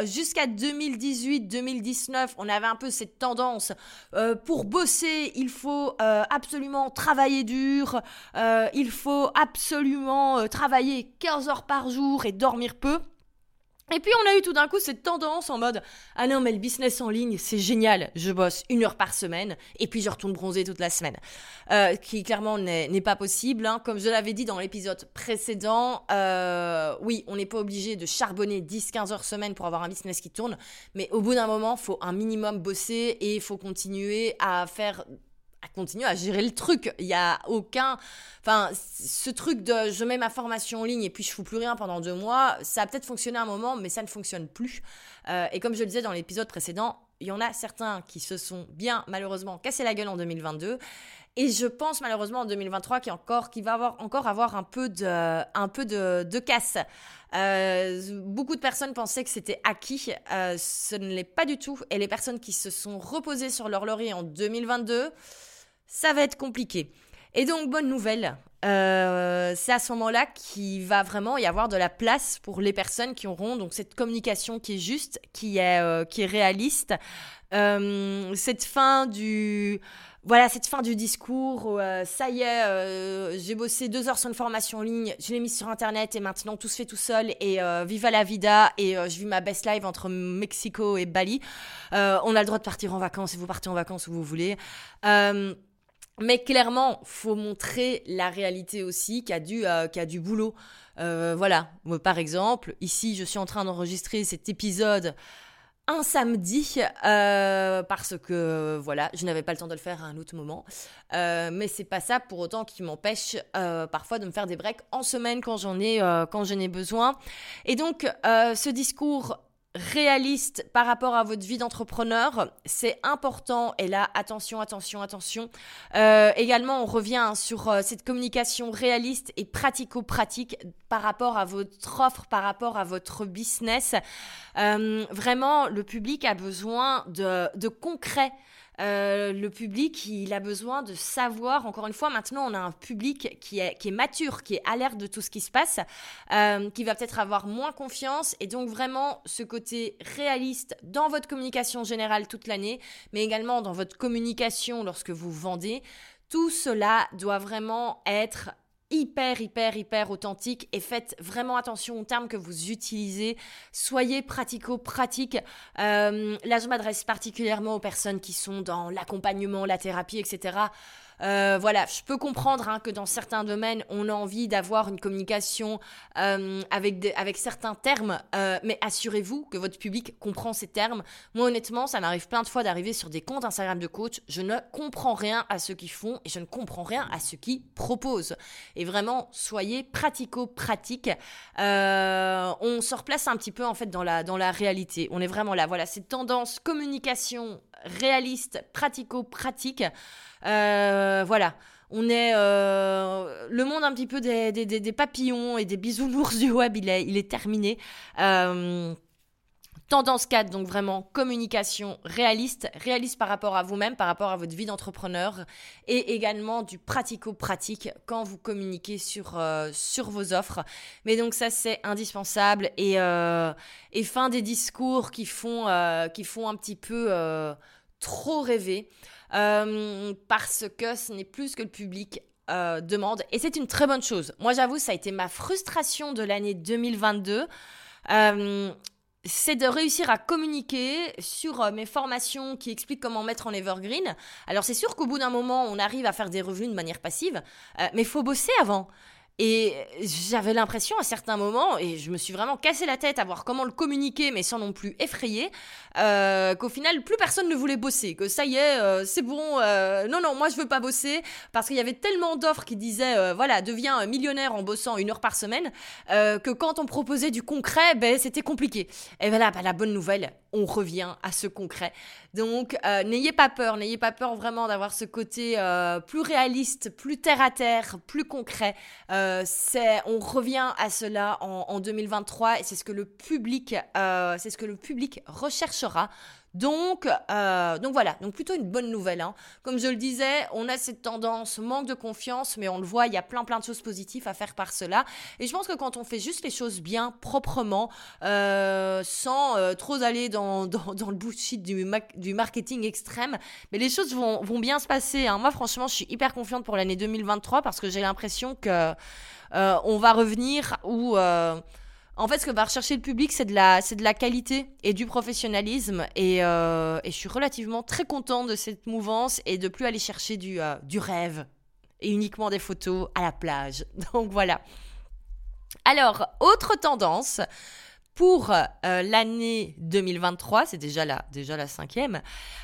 jusqu'à 2018-2019, on avait un peu cette tendance euh, pour bosser, il faut absolument travailler dur, il faut absolument travailler 15 heures par jour et dormir peu. Et puis on a eu tout d'un coup cette tendance en mode ah non mais le business en ligne c'est génial, je bosse une heure par semaine et puis je retourne bronzer toute la semaine, euh, qui clairement n'est pas possible. Hein. Comme je l'avais dit dans l'épisode précédent, euh, oui on n'est pas obligé de charbonner 10-15 heures semaine pour avoir un business qui tourne, mais au bout d'un moment faut un minimum bosser et il faut continuer à faire continue à gérer le truc. Il y a aucun. Enfin, ce truc de je mets ma formation en ligne et puis je fous plus rien pendant deux mois, ça a peut-être fonctionné un moment, mais ça ne fonctionne plus. Euh, et comme je le disais dans l'épisode précédent, il y en a certains qui se sont bien malheureusement cassé la gueule en 2022. Et je pense malheureusement en 2023 qu'il va encore avoir un peu de casse. Euh, beaucoup de personnes pensaient que c'était acquis. Euh, ce ne l'est pas du tout. Et les personnes qui se sont reposées sur leur laurier en 2022, ça va être compliqué. Et donc, bonne nouvelle, euh, c'est à ce moment-là qu'il va vraiment y avoir de la place pour les personnes qui auront donc cette communication qui est juste, qui est, euh, qui est réaliste. Euh, cette fin du voilà cette fin du discours ça y est j'ai bossé deux heures sur une formation en ligne je l'ai mise sur internet et maintenant tout se fait tout seul et viva la vida et je vis ma best life entre Mexico et Bali on a le droit de partir en vacances et vous partez en vacances où vous voulez mais clairement, faut montrer la réalité aussi, qu'il y a du, euh, boulot. Euh, voilà, par exemple, ici, je suis en train d'enregistrer cet épisode un samedi euh, parce que voilà, je n'avais pas le temps de le faire à un autre moment. mais c'est pas ça pour autant qui m'empêche parfois de me faire des breaks en semaine quand j'en ai quand j'en ai besoin. Et donc ce discours réaliste par rapport à votre vie d'entrepreneur, c'est important. Et là, attention, attention, attention. Euh, également, on revient sur euh, cette communication réaliste et pratico-pratique par rapport à votre offre, par rapport à votre business. Euh, vraiment, le public a besoin de, de concret. Euh, le public, il a besoin de savoir. Encore une fois, maintenant, on a un public qui est, qui est mature, qui est alerte de tout ce qui se passe, euh, qui va peut-être avoir moins confiance. Et donc, vraiment, ce côté réaliste dans votre communication générale toute l'année, mais également dans votre communication lorsque vous vendez. Tout cela doit vraiment être hyper, hyper, hyper authentique et faites vraiment attention aux termes que vous utilisez. Soyez pratico-pratique. Euh, là, je m'adresse particulièrement aux personnes qui sont dans l'accompagnement, la thérapie, etc. Euh, voilà, je peux comprendre hein, que dans certains domaines, on a envie d'avoir une communication euh, avec, avec certains termes, euh, mais assurez-vous que votre public comprend ces termes. Moi, honnêtement, ça m'arrive plein de fois d'arriver sur des comptes Instagram de coach. Je ne comprends rien à ce qu'ils font et je ne comprends rien à ce qu'ils proposent. Et vraiment, soyez pratico-pratique. on se replace un petit peu en fait dans la, dans la réalité. On est vraiment là. Voilà, cette tendance communication réaliste, pratico-pratique. Euh, voilà. On est euh, le monde un petit peu des, papillons et des bisounours du web, il est, terminé. Euh, tendance 4, donc vraiment communication réaliste, réaliste par rapport à vous-même, par rapport à votre vie d'entrepreneur, et également du pratico-pratique quand vous communiquez sur, vos offres. Mais donc ça c'est indispensable et, fin des discours qui font un petit peu trop rêver. Euh, parce que ce n'est plus ce que le public euh, demande. Et c'est une très bonne chose. Moi, j'avoue, ça a été ma frustration de l'année 2022. Euh, c'est de réussir à communiquer sur mes formations qui expliquent comment mettre en evergreen. Alors c'est sûr qu'au bout d'un moment, on arrive à faire des revenus de manière passive, mais faut bosser avant. Et j'avais l'impression à certains moments, et je me suis vraiment cassé la tête à voir comment le communiquer, mais sans non plus effrayer, euh, qu'au final, plus personne ne voulait bosser, que ça y est, euh, c'est bon, euh, non, non, moi je veux pas bosser, parce qu'il y avait tellement d'offres qui disaient, voilà, deviens millionnaire en bossant une heure par semaine, que quand on proposait du concret, ben, c'était compliqué. Et voilà, ben, la bonne nouvelle, on revient à ce concret. Donc, n'ayez pas peur, n'ayez pas peur vraiment d'avoir ce côté plus réaliste, plus terre à terre, plus concret. Euh, on revient à cela en, 2023 et c'est ce que euh, c'est ce que le public recherchera. Donc, euh, donc voilà, donc plutôt une bonne nouvelle. Hein. Comme je le disais, on a cette tendance manque de confiance, mais on le voit, il y a plein plein de choses positives à faire par cela. Et je pense que quand on fait juste les choses bien, proprement, sans trop aller dans, dans, dans, le bullshit du, du marketing extrême, mais les choses vont, vont bien se passer. Hein. Moi, franchement, je suis hyper confiante pour l'année 2023 parce que j'ai l'impression que euh, on va revenir où euh, en fait, ce que va rechercher le public, c'est de la, qualité et du professionnalisme. Et, euh, et, je suis relativement très contente de cette mouvance et de plus aller chercher du, du rêve et uniquement des photos à la plage. Donc voilà. Alors, autre tendance pour l'année 2023, c'est déjà la, déjà la cinquième,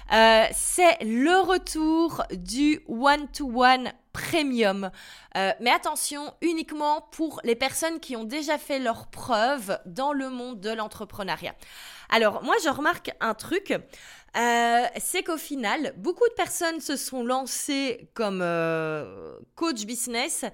c'est le retour du one-to-one premium. Euh, mais attention, uniquement pour les personnes qui ont déjà fait leurs preuves dans le monde de l'entrepreneuriat. Alors moi, je remarque un truc. Euh, c'est qu'au final, beaucoup de personnes se sont lancées comme euh, coach business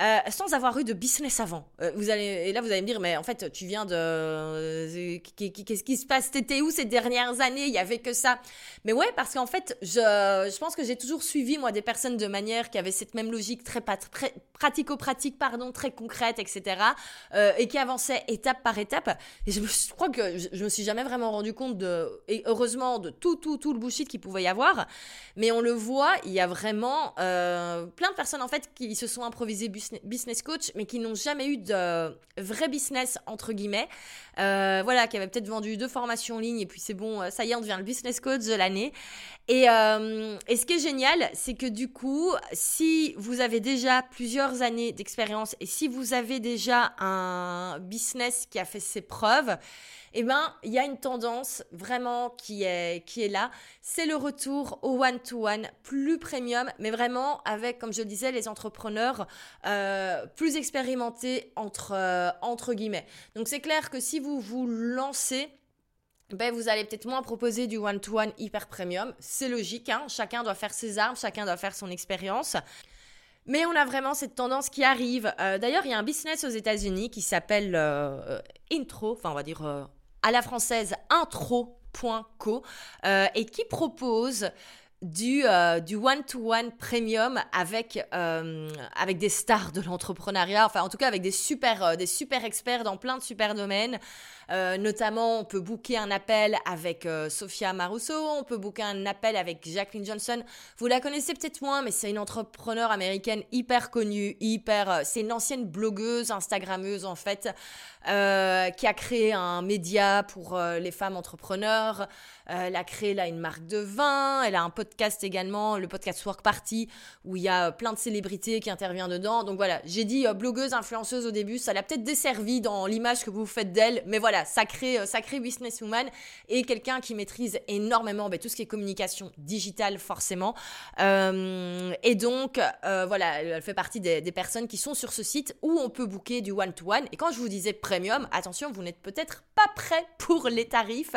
euh, sans avoir eu de business avant. Euh, vous allez, et là, vous allez me dire, mais en fait, tu viens de... Euh, qu'est-ce qui se passe? T'étais où ces dernières années? Il y avait que ça. Mais ouais, parce qu'en fait, je, je pense que j'ai toujours suivi, moi, des personnes de manière qui avaient cette même logique très, très pratico-pratique, pardon, très concrète, etc. et qui avançaient étape par étape. Et je, je crois que je, je, me suis jamais vraiment rendu compte de, et heureusement, de tout, tout, tout le bullshit qu'il pouvait y avoir. Mais on le voit, il y a vraiment plein de personnes, en fait, qui se sont improvisées business business coach, mais qui n'ont jamais eu de vrai business, entre guillemets. Euh, voilà, qui avaient peut-être vendu deux formations en ligne, et puis c'est bon, euh, ça y est, on devient le business coach de l'année. Et, euh, et ce qui est génial, c'est que du coup, si vous avez déjà plusieurs années d'expérience, et si vous avez déjà un business qui a fait ses preuves, eh ben, il y a une tendance vraiment qui est, qui est là. C'est le retour au one-to-one plus premium, mais vraiment avec, comme je le disais, les entrepreneurs plus expérimentés entre, entre guillemets. Donc c'est clair que si vous vous lancez, ben, vous allez peut-être moins proposer du one-to-one hyper premium. C'est logique, hein chacun doit faire ses armes, chacun doit faire son expérience. Mais on a vraiment cette tendance qui arrive. Euh, d'ailleurs, il y a un business aux États-Unis qui s'appelle euh, Intro, enfin on va dire euh, à la française intro.co, et qui propose du, du one-to-one premium avec, avec des stars de l'entrepreneuriat, enfin en tout cas avec des super, des super experts dans plein de super domaines. Euh, notamment, on peut booker un appel avec euh, Sophia Marusso, on peut booker un appel avec Jacqueline Johnson. Vous la connaissez peut-être moins, mais c'est une entrepreneur américaine hyper connue, hyper. Euh, c'est une ancienne blogueuse, Instagrammeuse en fait, qui a créé un média pour les femmes entrepreneurs. elle a créé là une marque de vin. Elle a un podcast également, le podcast Work Party, où il y a plein de célébrités qui interviennent dedans. Donc voilà, j'ai dit blogueuse, influenceuse au début, ça l'a peut-être desservi dans l'image que vous faites d'elle, mais voilà sacré, euh, sacré businesswoman et quelqu'un qui maîtrise énormément ben, tout ce qui est communication digitale forcément. Euh, et donc, euh, voilà, elle fait partie des, personnes qui sont sur ce site où on peut booker du one-to-one. Et quand je vous disais premium, attention, vous n'êtes peut-être pas prêt pour les tarifs.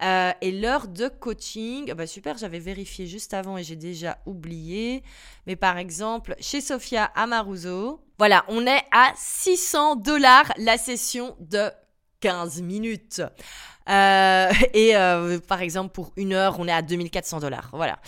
et l'heure de coaching, bah super, j'avais vérifié juste avant et j'ai déjà oublié. Mais par exemple, chez Sophia Amaruso, voilà, on est à 600 dollars la session de 15 minutes. Euh, et euh, par exemple, pour une heure, on est à 2400 dollars. Voilà.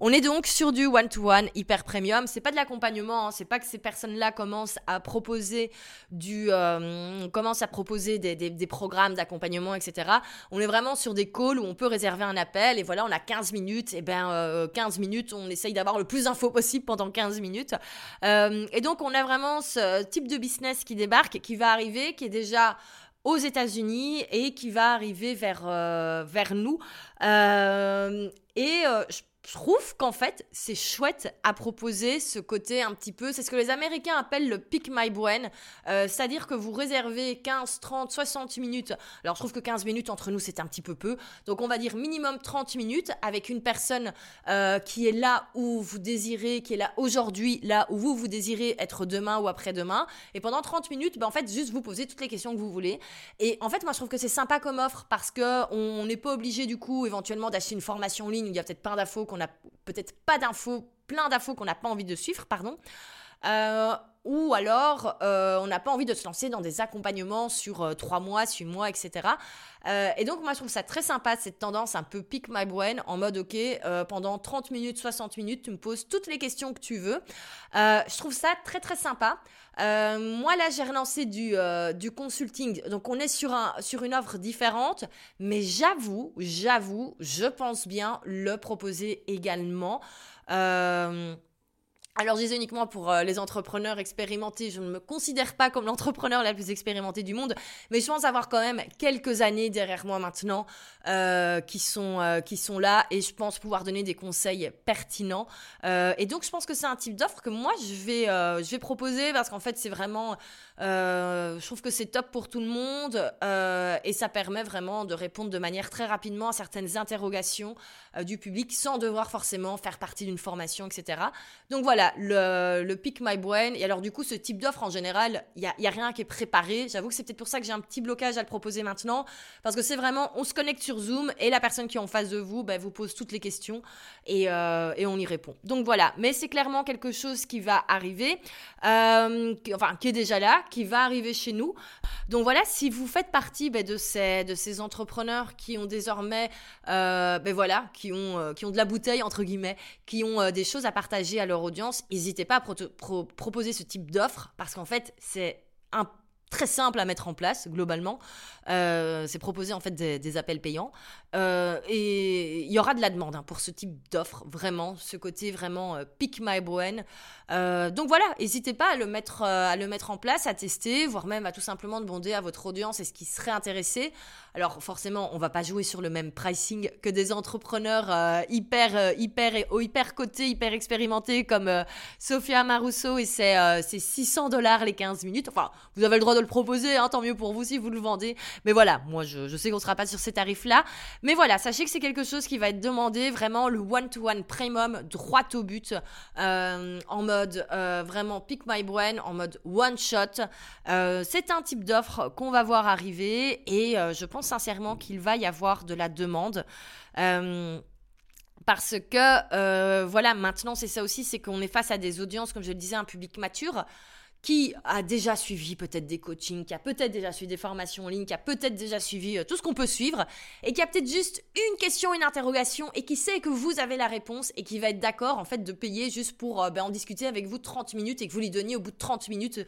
On est donc sur du one-to-one hyper premium. C'est pas de l'accompagnement. Hein. C'est pas que ces personnes-là commencent à proposer du, euh, commencent à proposer des, des, programmes d'accompagnement, etc. On est vraiment sur des calls où on peut réserver un appel et voilà, on a 15 minutes. Et ben, 15 minutes, on essaye d'avoir le plus d'infos possible pendant 15 minutes. et donc, on a vraiment ce type de business qui débarque, qui va arriver, qui est déjà aux États-Unis et qui va arriver vers, euh, vers nous. Euh, et euh, trouve qu'en fait, c'est chouette à proposer ce côté un petit peu, c'est ce que les Américains appellent le pick my brain, euh, c'est-à-dire que vous réservez 15, 30, 60 minutes. Alors je trouve que 15 minutes entre nous, c'est un petit peu peu. Donc on va dire minimum 30 minutes avec une personne euh, qui est là où vous désirez, qui est là aujourd'hui, là où vous, vous désirez être demain ou après-demain. Et pendant 30 minutes, ben, en fait, juste vous posez toutes les questions que vous voulez. Et en fait, moi, je trouve que c'est sympa comme offre parce qu'on n'est pas obligé du coup éventuellement d'acheter une formation en ligne, il y a peut-être plein d'infos qu'on n'a peut-être pas d'infos, plein d'infos qu'on n'a pas envie de suivre, pardon. Euh, ou alors euh, on n'a pas envie de se lancer dans des accompagnements sur euh, trois mois, six mois, etc. et donc moi je trouve ça très sympa cette tendance un peu pick my brain en mode ok pendant 30 minutes, 60 minutes tu me poses toutes les questions que tu veux. je trouve ça très très sympa. Euh, moi, là, j'ai relancé du, euh, du consulting. Donc, on est sur, un, sur une offre différente. Mais j'avoue, j'avoue, je pense bien le proposer également. Euh, alors, je dis uniquement pour euh, les entrepreneurs expérimentés. Je ne me considère pas comme l'entrepreneur la plus expérimentée du monde, mais je pense avoir quand même quelques années derrière moi maintenant euh, qui, sont, euh, qui sont là et je pense pouvoir donner des conseils pertinents. et donc, je pense que c'est un type d'offre que moi, je vais, je vais proposer parce qu'en fait, c'est vraiment. je trouve que c'est top pour tout le monde et ça permet vraiment de répondre de manière très rapidement à certaines interrogations du public sans devoir forcément faire partie d'une formation, etc. Donc voilà le, le Pick My Brain. Et alors, du coup, ce type d'offre, en général, il n'y a, a, rien qui est préparé. J'avoue que c'est peut-être pour ça que j'ai un petit blocage à le proposer maintenant. Parce que c'est vraiment, on se connecte sur Zoom et la personne qui est en face de vous ben, vous pose toutes les questions et, euh, et on y répond. Donc voilà. Mais c'est clairement quelque chose qui va arriver. Euh, enfin, qui est déjà là, qui va arriver chez nous. Donc voilà, si vous faites partie ben, de, ces, de ces entrepreneurs qui ont désormais, euh, ben voilà, qui ont, qui ont de la bouteille, entre guillemets, qui ont des choses à partager à leur audience, n'hésitez pas à proposer ce type d'offre parce qu'en fait, c'est un très simple à mettre en place globalement. Euh, c'est proposer en fait des, appels payants euh, et il y aura de la demande hein, pour ce type d'offre vraiment, ce côté vraiment euh, pick my brain. donc voilà, n'hésitez pas à le mettre à le mettre en place, à tester, voire même à tout simplement demander à votre audience est-ce qui serait intéressé. Alors forcément, on va pas jouer sur le même pricing que des entrepreneurs hyper hyper et hyper cotés, hyper expérimentés comme Sophia Marusso et c'est 600 dollars les 15 minutes. Enfin, vous avez le droit de le proposer, hein, tant mieux pour vous si vous le vendez. Mais voilà, moi je, sais qu'on sera pas sur ces tarifs-là. Mais voilà, sachez que c'est quelque chose qui va être demandé vraiment le one-to-one premium droit au but euh, en mode euh, vraiment pick my brain, en mode one shot. Euh, c'est un type d'offre qu'on va voir arriver et je pense sincèrement qu'il va y avoir de la demande. Parce que, voilà, maintenant, c'est ça aussi, c'est qu'on est face à des audiences, comme je le disais, un public mature qui a déjà suivi peut-être des coachings, qui a peut-être déjà suivi des formations en ligne, qui a peut-être déjà suivi euh, tout ce qu'on peut suivre, et qui a peut-être juste une question, une interrogation, et qui sait que vous avez la réponse, et qui va être d'accord en fait de payer juste pour euh, ben, en discuter avec vous 30 minutes, et que vous lui donniez au bout de 30 minutes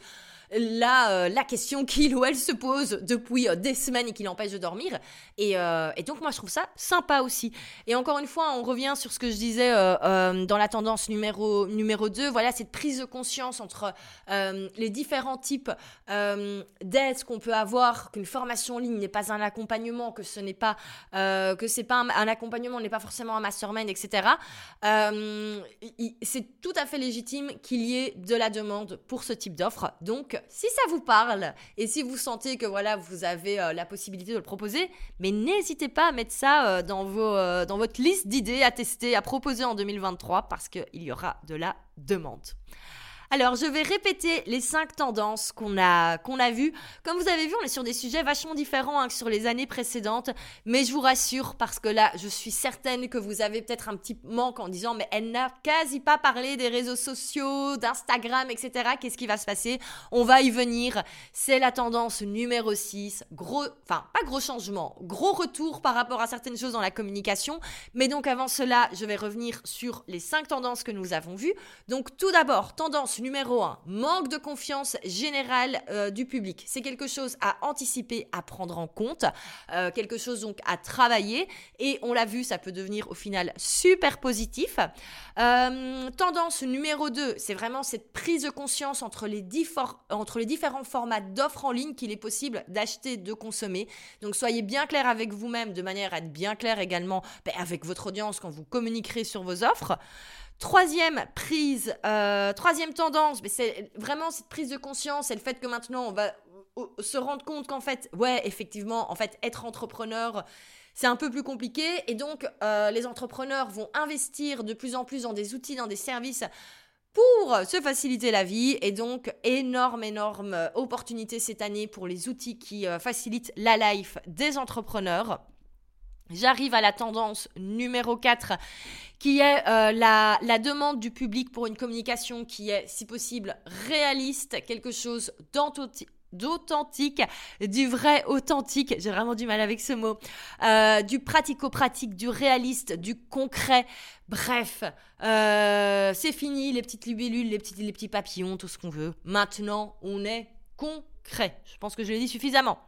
la, euh, la question qu'il ou elle se pose depuis euh, des semaines et qui l'empêche de dormir. Et, euh, et, donc moi je trouve ça sympa aussi. Et encore une fois, on revient sur ce que je disais dans la tendance numéro, numéro 2, voilà cette prise de conscience entre les différents types d'aides qu'on peut avoir, qu'une formation en ligne n'est pas un accompagnement, que ce n'est pas, que c'est pas un, accompagnement, n'est pas forcément un mastermind, etc. c'est tout à fait légitime qu'il y ait de la demande pour ce type d'offre. Donc si ça vous parle et si vous sentez que voilà, vous avez euh, la possibilité de le proposer, mais n'hésitez pas à mettre ça euh, dans, euh, dans votre liste d'idées à tester, à proposer en 2023 parce qu'il y aura de la demande. Alors, je vais répéter les cinq tendances qu'on a, vues. Comme vous avez vu, on est sur des sujets vachement différents hein, que sur les années précédentes. Mais je vous rassure, parce que là, je suis certaine que vous avez peut-être un petit manque en disant, mais elle n'a quasi pas parlé des réseaux sociaux, d'Instagram, etc. Qu'est-ce qui va se passer? On va y venir. C'est la tendance numéro 6. Gros, enfin, pas gros changement, gros retour par rapport à certaines choses dans la communication. Mais donc, avant cela, je vais revenir sur les cinq tendances que nous avons vues. Donc, tout d'abord, tendance numéro 1, manque de confiance générale euh, du public. C'est quelque chose à anticiper, à prendre en compte, euh, quelque chose donc à travailler. Et on l'a vu, ça peut devenir au final super positif. Euh, tendance numéro 2, c'est vraiment cette prise de conscience entre les, différents formats d'offres en ligne qu'il est possible d'acheter, de consommer. Donc soyez bien clair avec vous-même de manière à être bien clair également ben, avec votre audience quand vous communiquerez sur vos offres. Troisième prise, euh, troisième tendance, mais c'est vraiment cette prise de conscience et le fait que maintenant on va se rendre compte qu'en fait, ouais, effectivement, en fait, être entrepreneur, c'est un peu plus compliqué et donc euh, les entrepreneurs vont investir de plus en plus dans des outils, dans des services pour se faciliter la vie et donc énorme, énorme opportunité cette année pour les outils qui euh, facilitent la life des entrepreneurs. J'arrive à la tendance numéro 4 qui est euh, la, demande du public pour une communication qui est, si possible, réaliste, quelque chose d'authentique, du vrai authentique, j'ai vraiment du mal avec ce mot, euh, du pratico-pratique, du réaliste, du concret. Bref, euh, c'est fini les petites libellules, les petits, les petits papillons, tout ce qu'on veut. Maintenant, on est concret. Je pense que je l'ai dit suffisamment.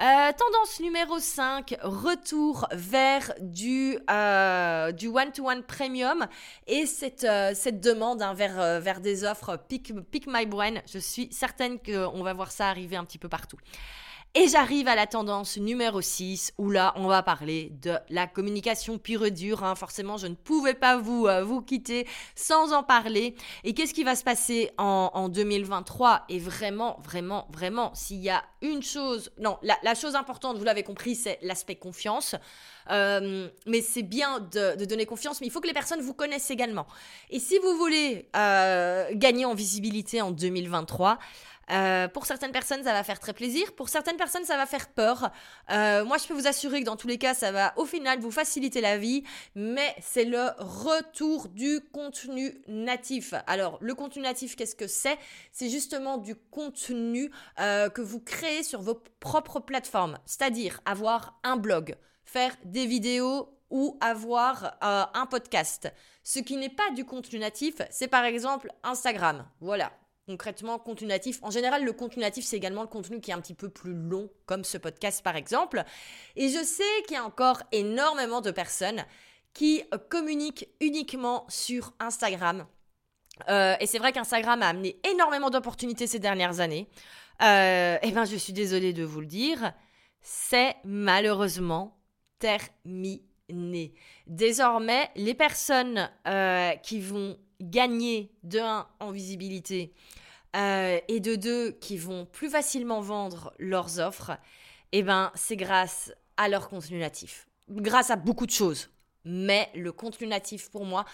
Euh, tendance numéro 5, retour vers du, euh, du one-to-one premium et cette, euh, cette demande hein, vers, vers des offres pick, pick My Brain. Je suis certaine qu'on va voir ça arriver un petit peu partout. Et j'arrive à la tendance numéro 6, où là, on va parler de la communication pure et dure. Hein. Forcément, je ne pouvais pas vous, euh, vous quitter sans en parler. Et qu'est-ce qui va se passer en, en 2023 Et vraiment, vraiment, vraiment, s'il y a une chose... Non, la, chose importante, vous l'avez compris, c'est l'aspect confiance. Euh, mais c'est bien de, donner confiance, mais il faut que les personnes vous connaissent également. Et si vous voulez euh, gagner en visibilité en 2023, euh, pour certaines personnes, ça va faire très plaisir. Pour certaines personnes, ça va faire peur. Euh, moi, je peux vous assurer que dans tous les cas, ça va au final vous faciliter la vie. Mais c'est le retour du contenu natif. Alors, le contenu natif, qu'est-ce que c'est? C'est justement du contenu euh, que vous créez sur vos propres plateformes. C'est-à-dire avoir un blog, faire des vidéos ou avoir un podcast. Ce qui n'est pas du contenu natif, c'est par exemple Instagram. Voilà, concrètement contenu natif. En général, le contenu natif, c'est également le contenu qui est un petit peu plus long, comme ce podcast par exemple. Et je sais qu'il y a encore énormément de personnes qui communiquent uniquement sur Instagram. Euh, et c'est vrai qu'Instagram a amené énormément d'opportunités ces dernières années. Euh, eh ben, je suis désolée de vous le dire, c'est malheureusement terminé. Désormais, les personnes euh, qui vont gagner de 1 en visibilité euh, et de deux qui vont plus facilement vendre leurs offres, eh ben c'est grâce à leur contenu natif. Grâce à beaucoup de choses. Mais le contenu natif pour moi,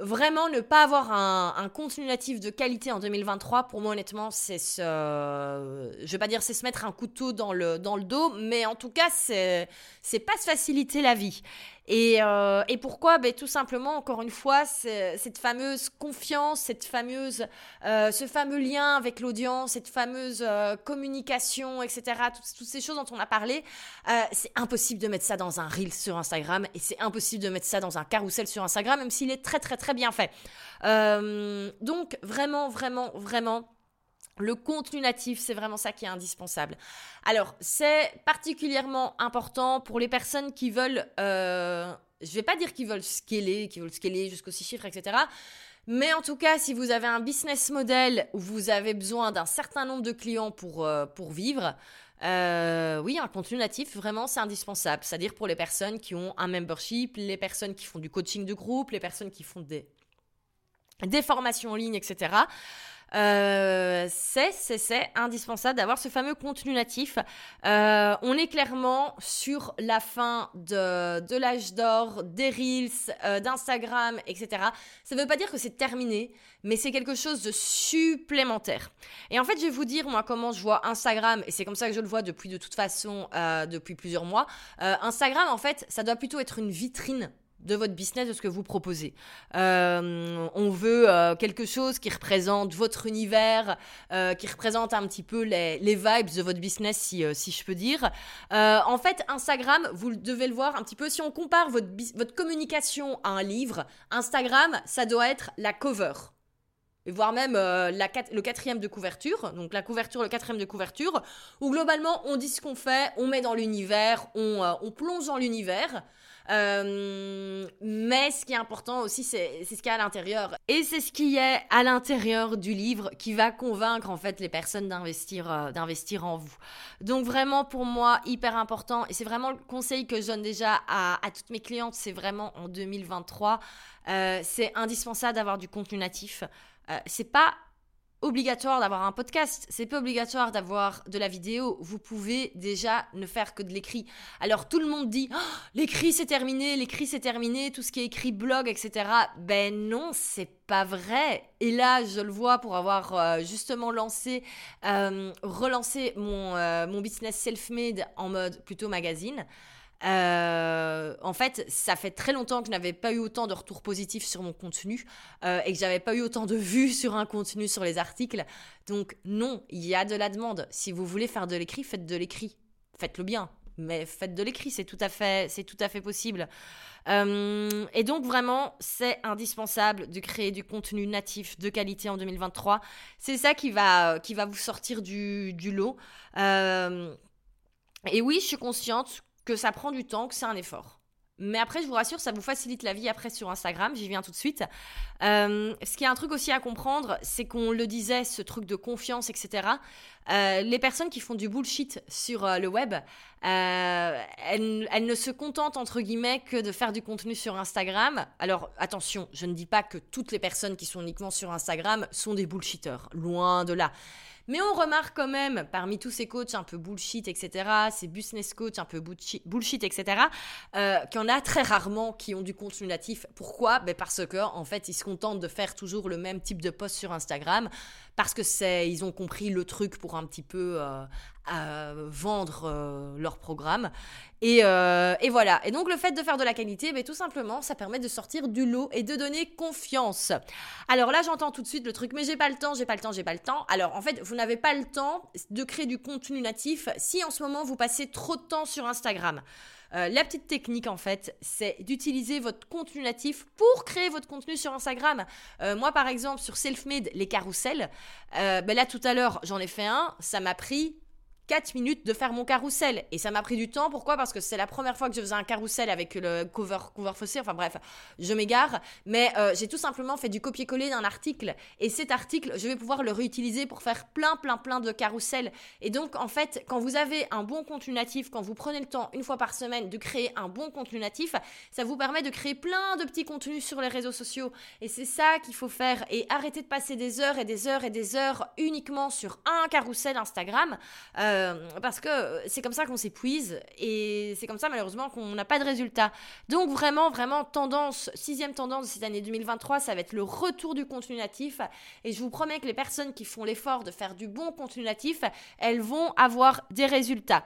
vraiment ne pas avoir un, contenu natif de qualité en 2023, pour moi honnêtement, c'est se, je vais pas dire c'est se mettre un couteau dans le, dans le dos, mais en tout cas c'est pas se faciliter la vie. Et, euh, et pourquoi? Ben, Tout simplement, encore une fois, cette fameuse confiance, cette fameuse, euh, ce fameux lien avec l'audience, cette fameuse euh, communication, etc., toutes, toutes, ces choses dont on a parlé, c'est impossible de mettre ça dans un reel sur Instagram et c'est impossible de mettre ça dans un carrousel sur Instagram, même s'il est très, très, très bien fait. donc, vraiment, vraiment, vraiment le contenu natif, c'est vraiment ça qui est indispensable. Alors, c'est particulièrement important pour les personnes qui veulent, euh, je vais pas dire qu'ils veulent scaler, qui veulent scaler jusqu'aux six chiffres, etc. Mais en tout cas, si vous avez un business model où vous avez besoin d'un certain nombre de clients pour, euh, pour vivre, euh, oui, un contenu natif, vraiment, c'est indispensable. C'est-à-dire pour les personnes qui ont un membership, les personnes qui font du coaching de groupe, les personnes qui font des, des formations en ligne, etc. Euh, c'est, c'est, indispensable d'avoir ce fameux contenu natif. Euh, on est clairement sur la fin de, de l'âge d'or, des Reels, euh, d'Instagram, etc. Ça ne veut pas dire que c'est terminé, mais c'est quelque chose de supplémentaire. Et en fait, je vais vous dire, moi, comment je vois Instagram, et c'est comme ça que je le vois depuis de toute façon, depuis plusieurs mois. Instagram, en fait, ça doit plutôt être une vitrine de votre business, de ce que vous proposez. Euh, on veut euh, quelque chose qui représente votre univers, euh, qui représente un petit peu les, vibes de votre business, si, si je peux dire. en fait, Instagram, vous devez le voir un petit peu, si on compare votre, votre communication à un livre, Instagram, ça doit être la cover voire même le quatrième de couverture, donc la couverture, le quatrième de couverture, où globalement on dit ce qu'on fait, on met dans l'univers, on, on plonge dans l'univers. Euh, mais ce qui est important aussi, c'est ce qu'il y a à l'intérieur. Et c'est ce qui est à l'intérieur du livre qui va convaincre en fait les personnes d'investir euh, en vous. Donc vraiment pour moi hyper important et c'est vraiment le conseil que je donne déjà à, à toutes mes clientes, c'est vraiment en 2023, euh, c'est indispensable d'avoir du contenu natif. Euh, c'est pas obligatoire d'avoir un podcast, c'est pas obligatoire d'avoir de la vidéo. Vous pouvez déjà ne faire que de l'écrit. Alors tout le monde dit oh, l'écrit c'est terminé, l'écrit c'est terminé, tout ce qui est écrit blog, etc. Ben non, c'est pas vrai. Et là, je le vois pour avoir euh, justement lancé, euh, relancé mon, euh, mon business self-made en mode plutôt magazine. Euh, en fait, ça fait très longtemps que je n'avais pas eu autant de retours positifs sur mon contenu euh, et que j'avais pas eu autant de vues sur un contenu sur les articles. Donc non, il y a de la demande. Si vous voulez faire de l'écrit, faites de l'écrit. Faites-le bien, mais faites de l'écrit, c'est tout à fait, c'est tout à fait possible. Euh, et donc vraiment, c'est indispensable de créer du contenu natif de qualité en 2023. C'est ça qui va, qui va vous sortir du, du lot. et oui, je suis consciente que ça prend du temps, que c'est un effort. Mais après, je vous rassure, ça vous facilite la vie après sur Instagram. J'y viens tout de suite. Euh, ce qui est un truc aussi à comprendre, c'est qu'on le disait, ce truc de confiance, etc. Euh, les personnes qui font du bullshit sur euh, le web, elles, elles, ne se contentent entre guillemets que de faire du contenu sur Instagram. Alors attention, je ne dis pas que toutes les personnes qui sont uniquement sur Instagram sont des bullshitters. Loin de là. Mais on remarque quand même, parmi tous ces coachs un peu bullshit, etc., ces business coachs un peu bullshit, etc., euh, qu'il y en a très rarement qui ont du contenu natif. Pourquoi? Ben Parce que en fait, ils se contentent de faire toujours le même type de post sur Instagram, parce que c'est, ils ont compris le truc pour un petit peu euh, vendre euh, leur programme. Et, euh, et, voilà. Et donc le fait de faire de la qualité, mais ben, tout simplement, ça permet de sortir du lot et de donner confiance. Alors là, j'entends tout de suite le truc, mais j'ai pas le temps, j'ai pas le temps, j'ai pas le temps. Alors en fait, vous n'avez pas le temps de créer du contenu natif si en ce moment vous passez trop de temps sur Instagram. Euh, la petite technique, en fait, c'est d'utiliser votre contenu natif pour créer votre contenu sur Instagram. moi, par exemple, sur Selfmade, les carousels, ben là, tout à l'heure, j'en ai fait un. Ça m'a pris 4 minutes de faire mon carrousel. Et ça m'a pris du temps. Pourquoi? Parce que c'est la première fois que je faisais un carrousel avec le cover, cover fossé. Enfin bref, je m'égare. Mais euh, j'ai tout simplement fait du copier-coller d'un article. Et cet article, je vais pouvoir le réutiliser pour faire plein, plein, plein de carousels. Et donc, en fait, quand vous avez un bon contenu natif, quand vous prenez le temps une fois par semaine de créer un bon contenu natif, ça vous permet de créer plein de petits contenus sur les réseaux sociaux. Et c'est ça qu'il faut faire. Et arrêter de passer des heures et des heures et des heures uniquement sur un carrousel Instagram. Euh, euh, parce que c'est comme ça qu'on s'épuise et c'est comme ça malheureusement qu'on n'a pas de résultat. Donc vraiment, vraiment, tendance, sixième tendance de cette année 2023, ça va être le retour du contenu natif. Et je vous promets que les personnes qui font l'effort de faire du bon contenu natif, elles vont avoir des résultats.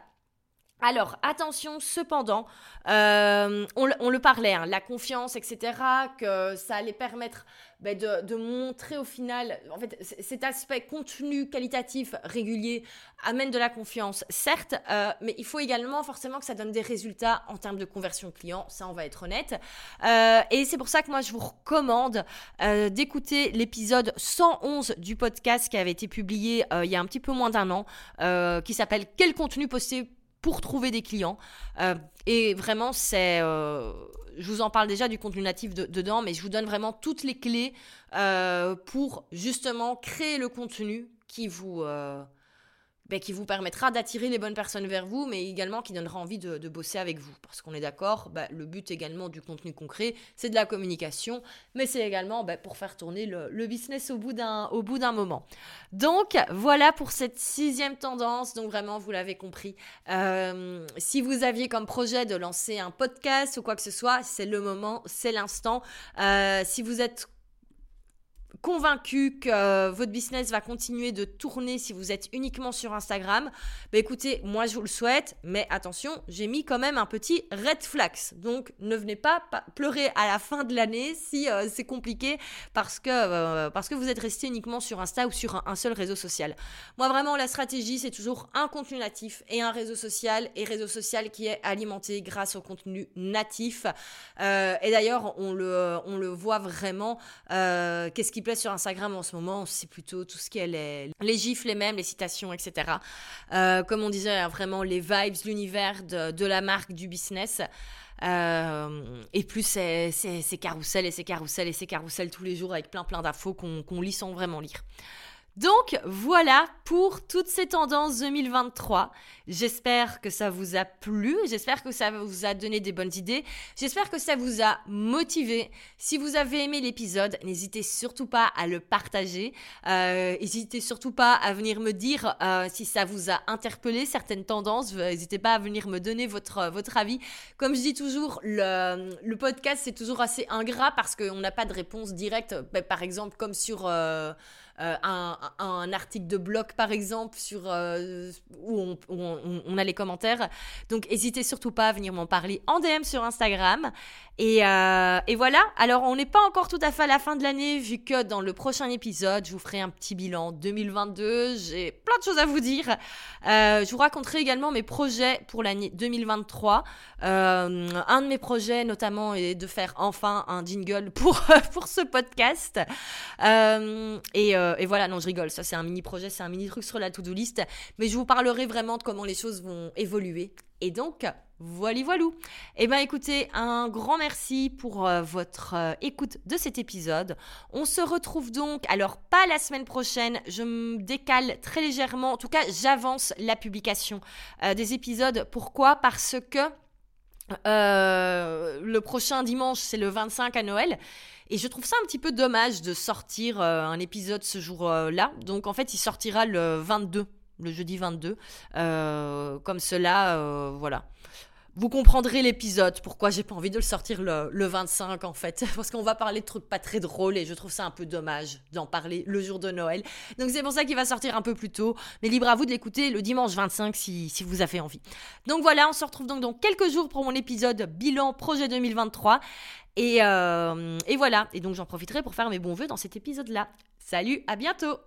Alors, attention, cependant, euh, on, le parlait, hein, la confiance, etc., que ça allait permettre ben, de, montrer au final, en fait, cet aspect contenu qualitatif régulier amène de la confiance, certes, euh, mais il faut également forcément que ça donne des résultats en termes de conversion client, ça on va être honnête. Euh, et c'est pour ça que moi je vous recommande d'écouter l'épisode 111 du podcast qui avait été publié il y a un petit peu moins d'un an, qui s'appelle Quel contenu poster pour trouver des clients. Euh, et vraiment, c'est. Euh, je vous en parle déjà du contenu natif dedans, mais je vous donne vraiment toutes les clés euh, pour justement créer le contenu qui vous ben, qui vous permettra d'attirer les bonnes personnes vers vous, mais également qui donnera envie de, bosser avec vous. Parce qu'on est d'accord, ben, le but également du contenu concret, c'est de la communication, mais c'est également ben, pour faire tourner le, business au bout d'un moment. Donc voilà pour cette sixième tendance. Donc vraiment, vous l'avez compris. Euh, si vous aviez comme projet de lancer un podcast ou quoi que ce soit, c'est le moment, c'est l'instant. Euh, si vous êtes convaincu que euh, votre business va continuer de tourner si vous êtes uniquement sur Instagram, bah écoutez, moi je vous le souhaite, mais attention, j'ai mis quand même un petit red flags. Donc ne venez pas pleurer à la fin de l'année si euh, c'est compliqué parce que, euh, parce que vous êtes resté uniquement sur Insta ou sur un, seul réseau social. Moi vraiment, la stratégie, c'est toujours un contenu natif et un réseau social, et réseau social qui est alimenté grâce au contenu natif. et d'ailleurs, on le, on le voit vraiment. Qu'est-ce qui plaît sur Instagram en ce moment, c'est plutôt tout ce qui est les, gifs, les mêmes, les citations, etc. Euh, comme on disait, vraiment les vibes, l'univers de, la marque, du business. Euh, et plus c'est carousel et c'est carousel et c'est carousel tous les jours avec plein plein d'infos qu'on lit sans vraiment lire. Donc voilà pour toutes ces tendances 2023. J'espère que ça vous a plu, j'espère que ça vous a donné des bonnes idées, j'espère que ça vous a motivé. Si vous avez aimé l'épisode, n'hésitez surtout pas à le partager, euh, n'hésitez surtout pas à venir me dire euh, si ça vous a interpellé certaines tendances, n'hésitez pas à venir me donner votre, avis. Comme je dis toujours, le, podcast c'est toujours assez ingrat parce qu'on n'a pas de réponse directe, ben, par exemple comme sur... Euh, euh, un, article de blog par exemple sur euh, où, on, a les commentaires. Donc n'hésitez surtout pas à venir m'en parler en DM sur Instagram. Et, euh, et voilà, alors on n'est pas encore tout à fait à la fin de l'année vu que dans le prochain épisode, je vous ferai un petit bilan 2022. J'ai plein de choses à vous dire. je vous raconterai également mes projets pour l'année 2023. un de mes projets notamment est de faire enfin un jingle pour, pour ce podcast. et euh, et voilà, non, je rigole. Ça, c'est un mini projet, c'est un mini truc sur la to-do list. Mais je vous parlerai vraiment de comment les choses vont évoluer. Et donc, voilà, voilou. Eh bien, écoutez, un grand merci pour euh, votre euh, écoute de cet épisode. On se retrouve donc, alors pas la semaine prochaine, je me décale très légèrement. En tout cas, j'avance la publication des épisodes. Pourquoi? Parce que le prochain dimanche, c'est le 25 à Noël. Et je trouve ça un petit peu dommage de sortir euh, un épisode ce jour-là. Donc en fait, il sortira le 22, le jeudi 22. Euh, comme cela, euh, voilà. Vous comprendrez l'épisode, pourquoi j'ai pas envie de le sortir le, le 25 en fait. Parce qu'on va parler de trucs pas très drôles et je trouve ça un peu dommage d'en parler le jour de Noël. Donc c'est pour ça qu'il va sortir un peu plus tôt. Mais libre à vous de l'écouter le dimanche 25 si, si vous avez envie. Donc voilà, on se retrouve donc dans quelques jours pour mon épisode bilan projet 2023. Et, euh, et voilà, et donc j'en profiterai pour faire mes bons voeux dans cet épisode-là. Salut, à bientôt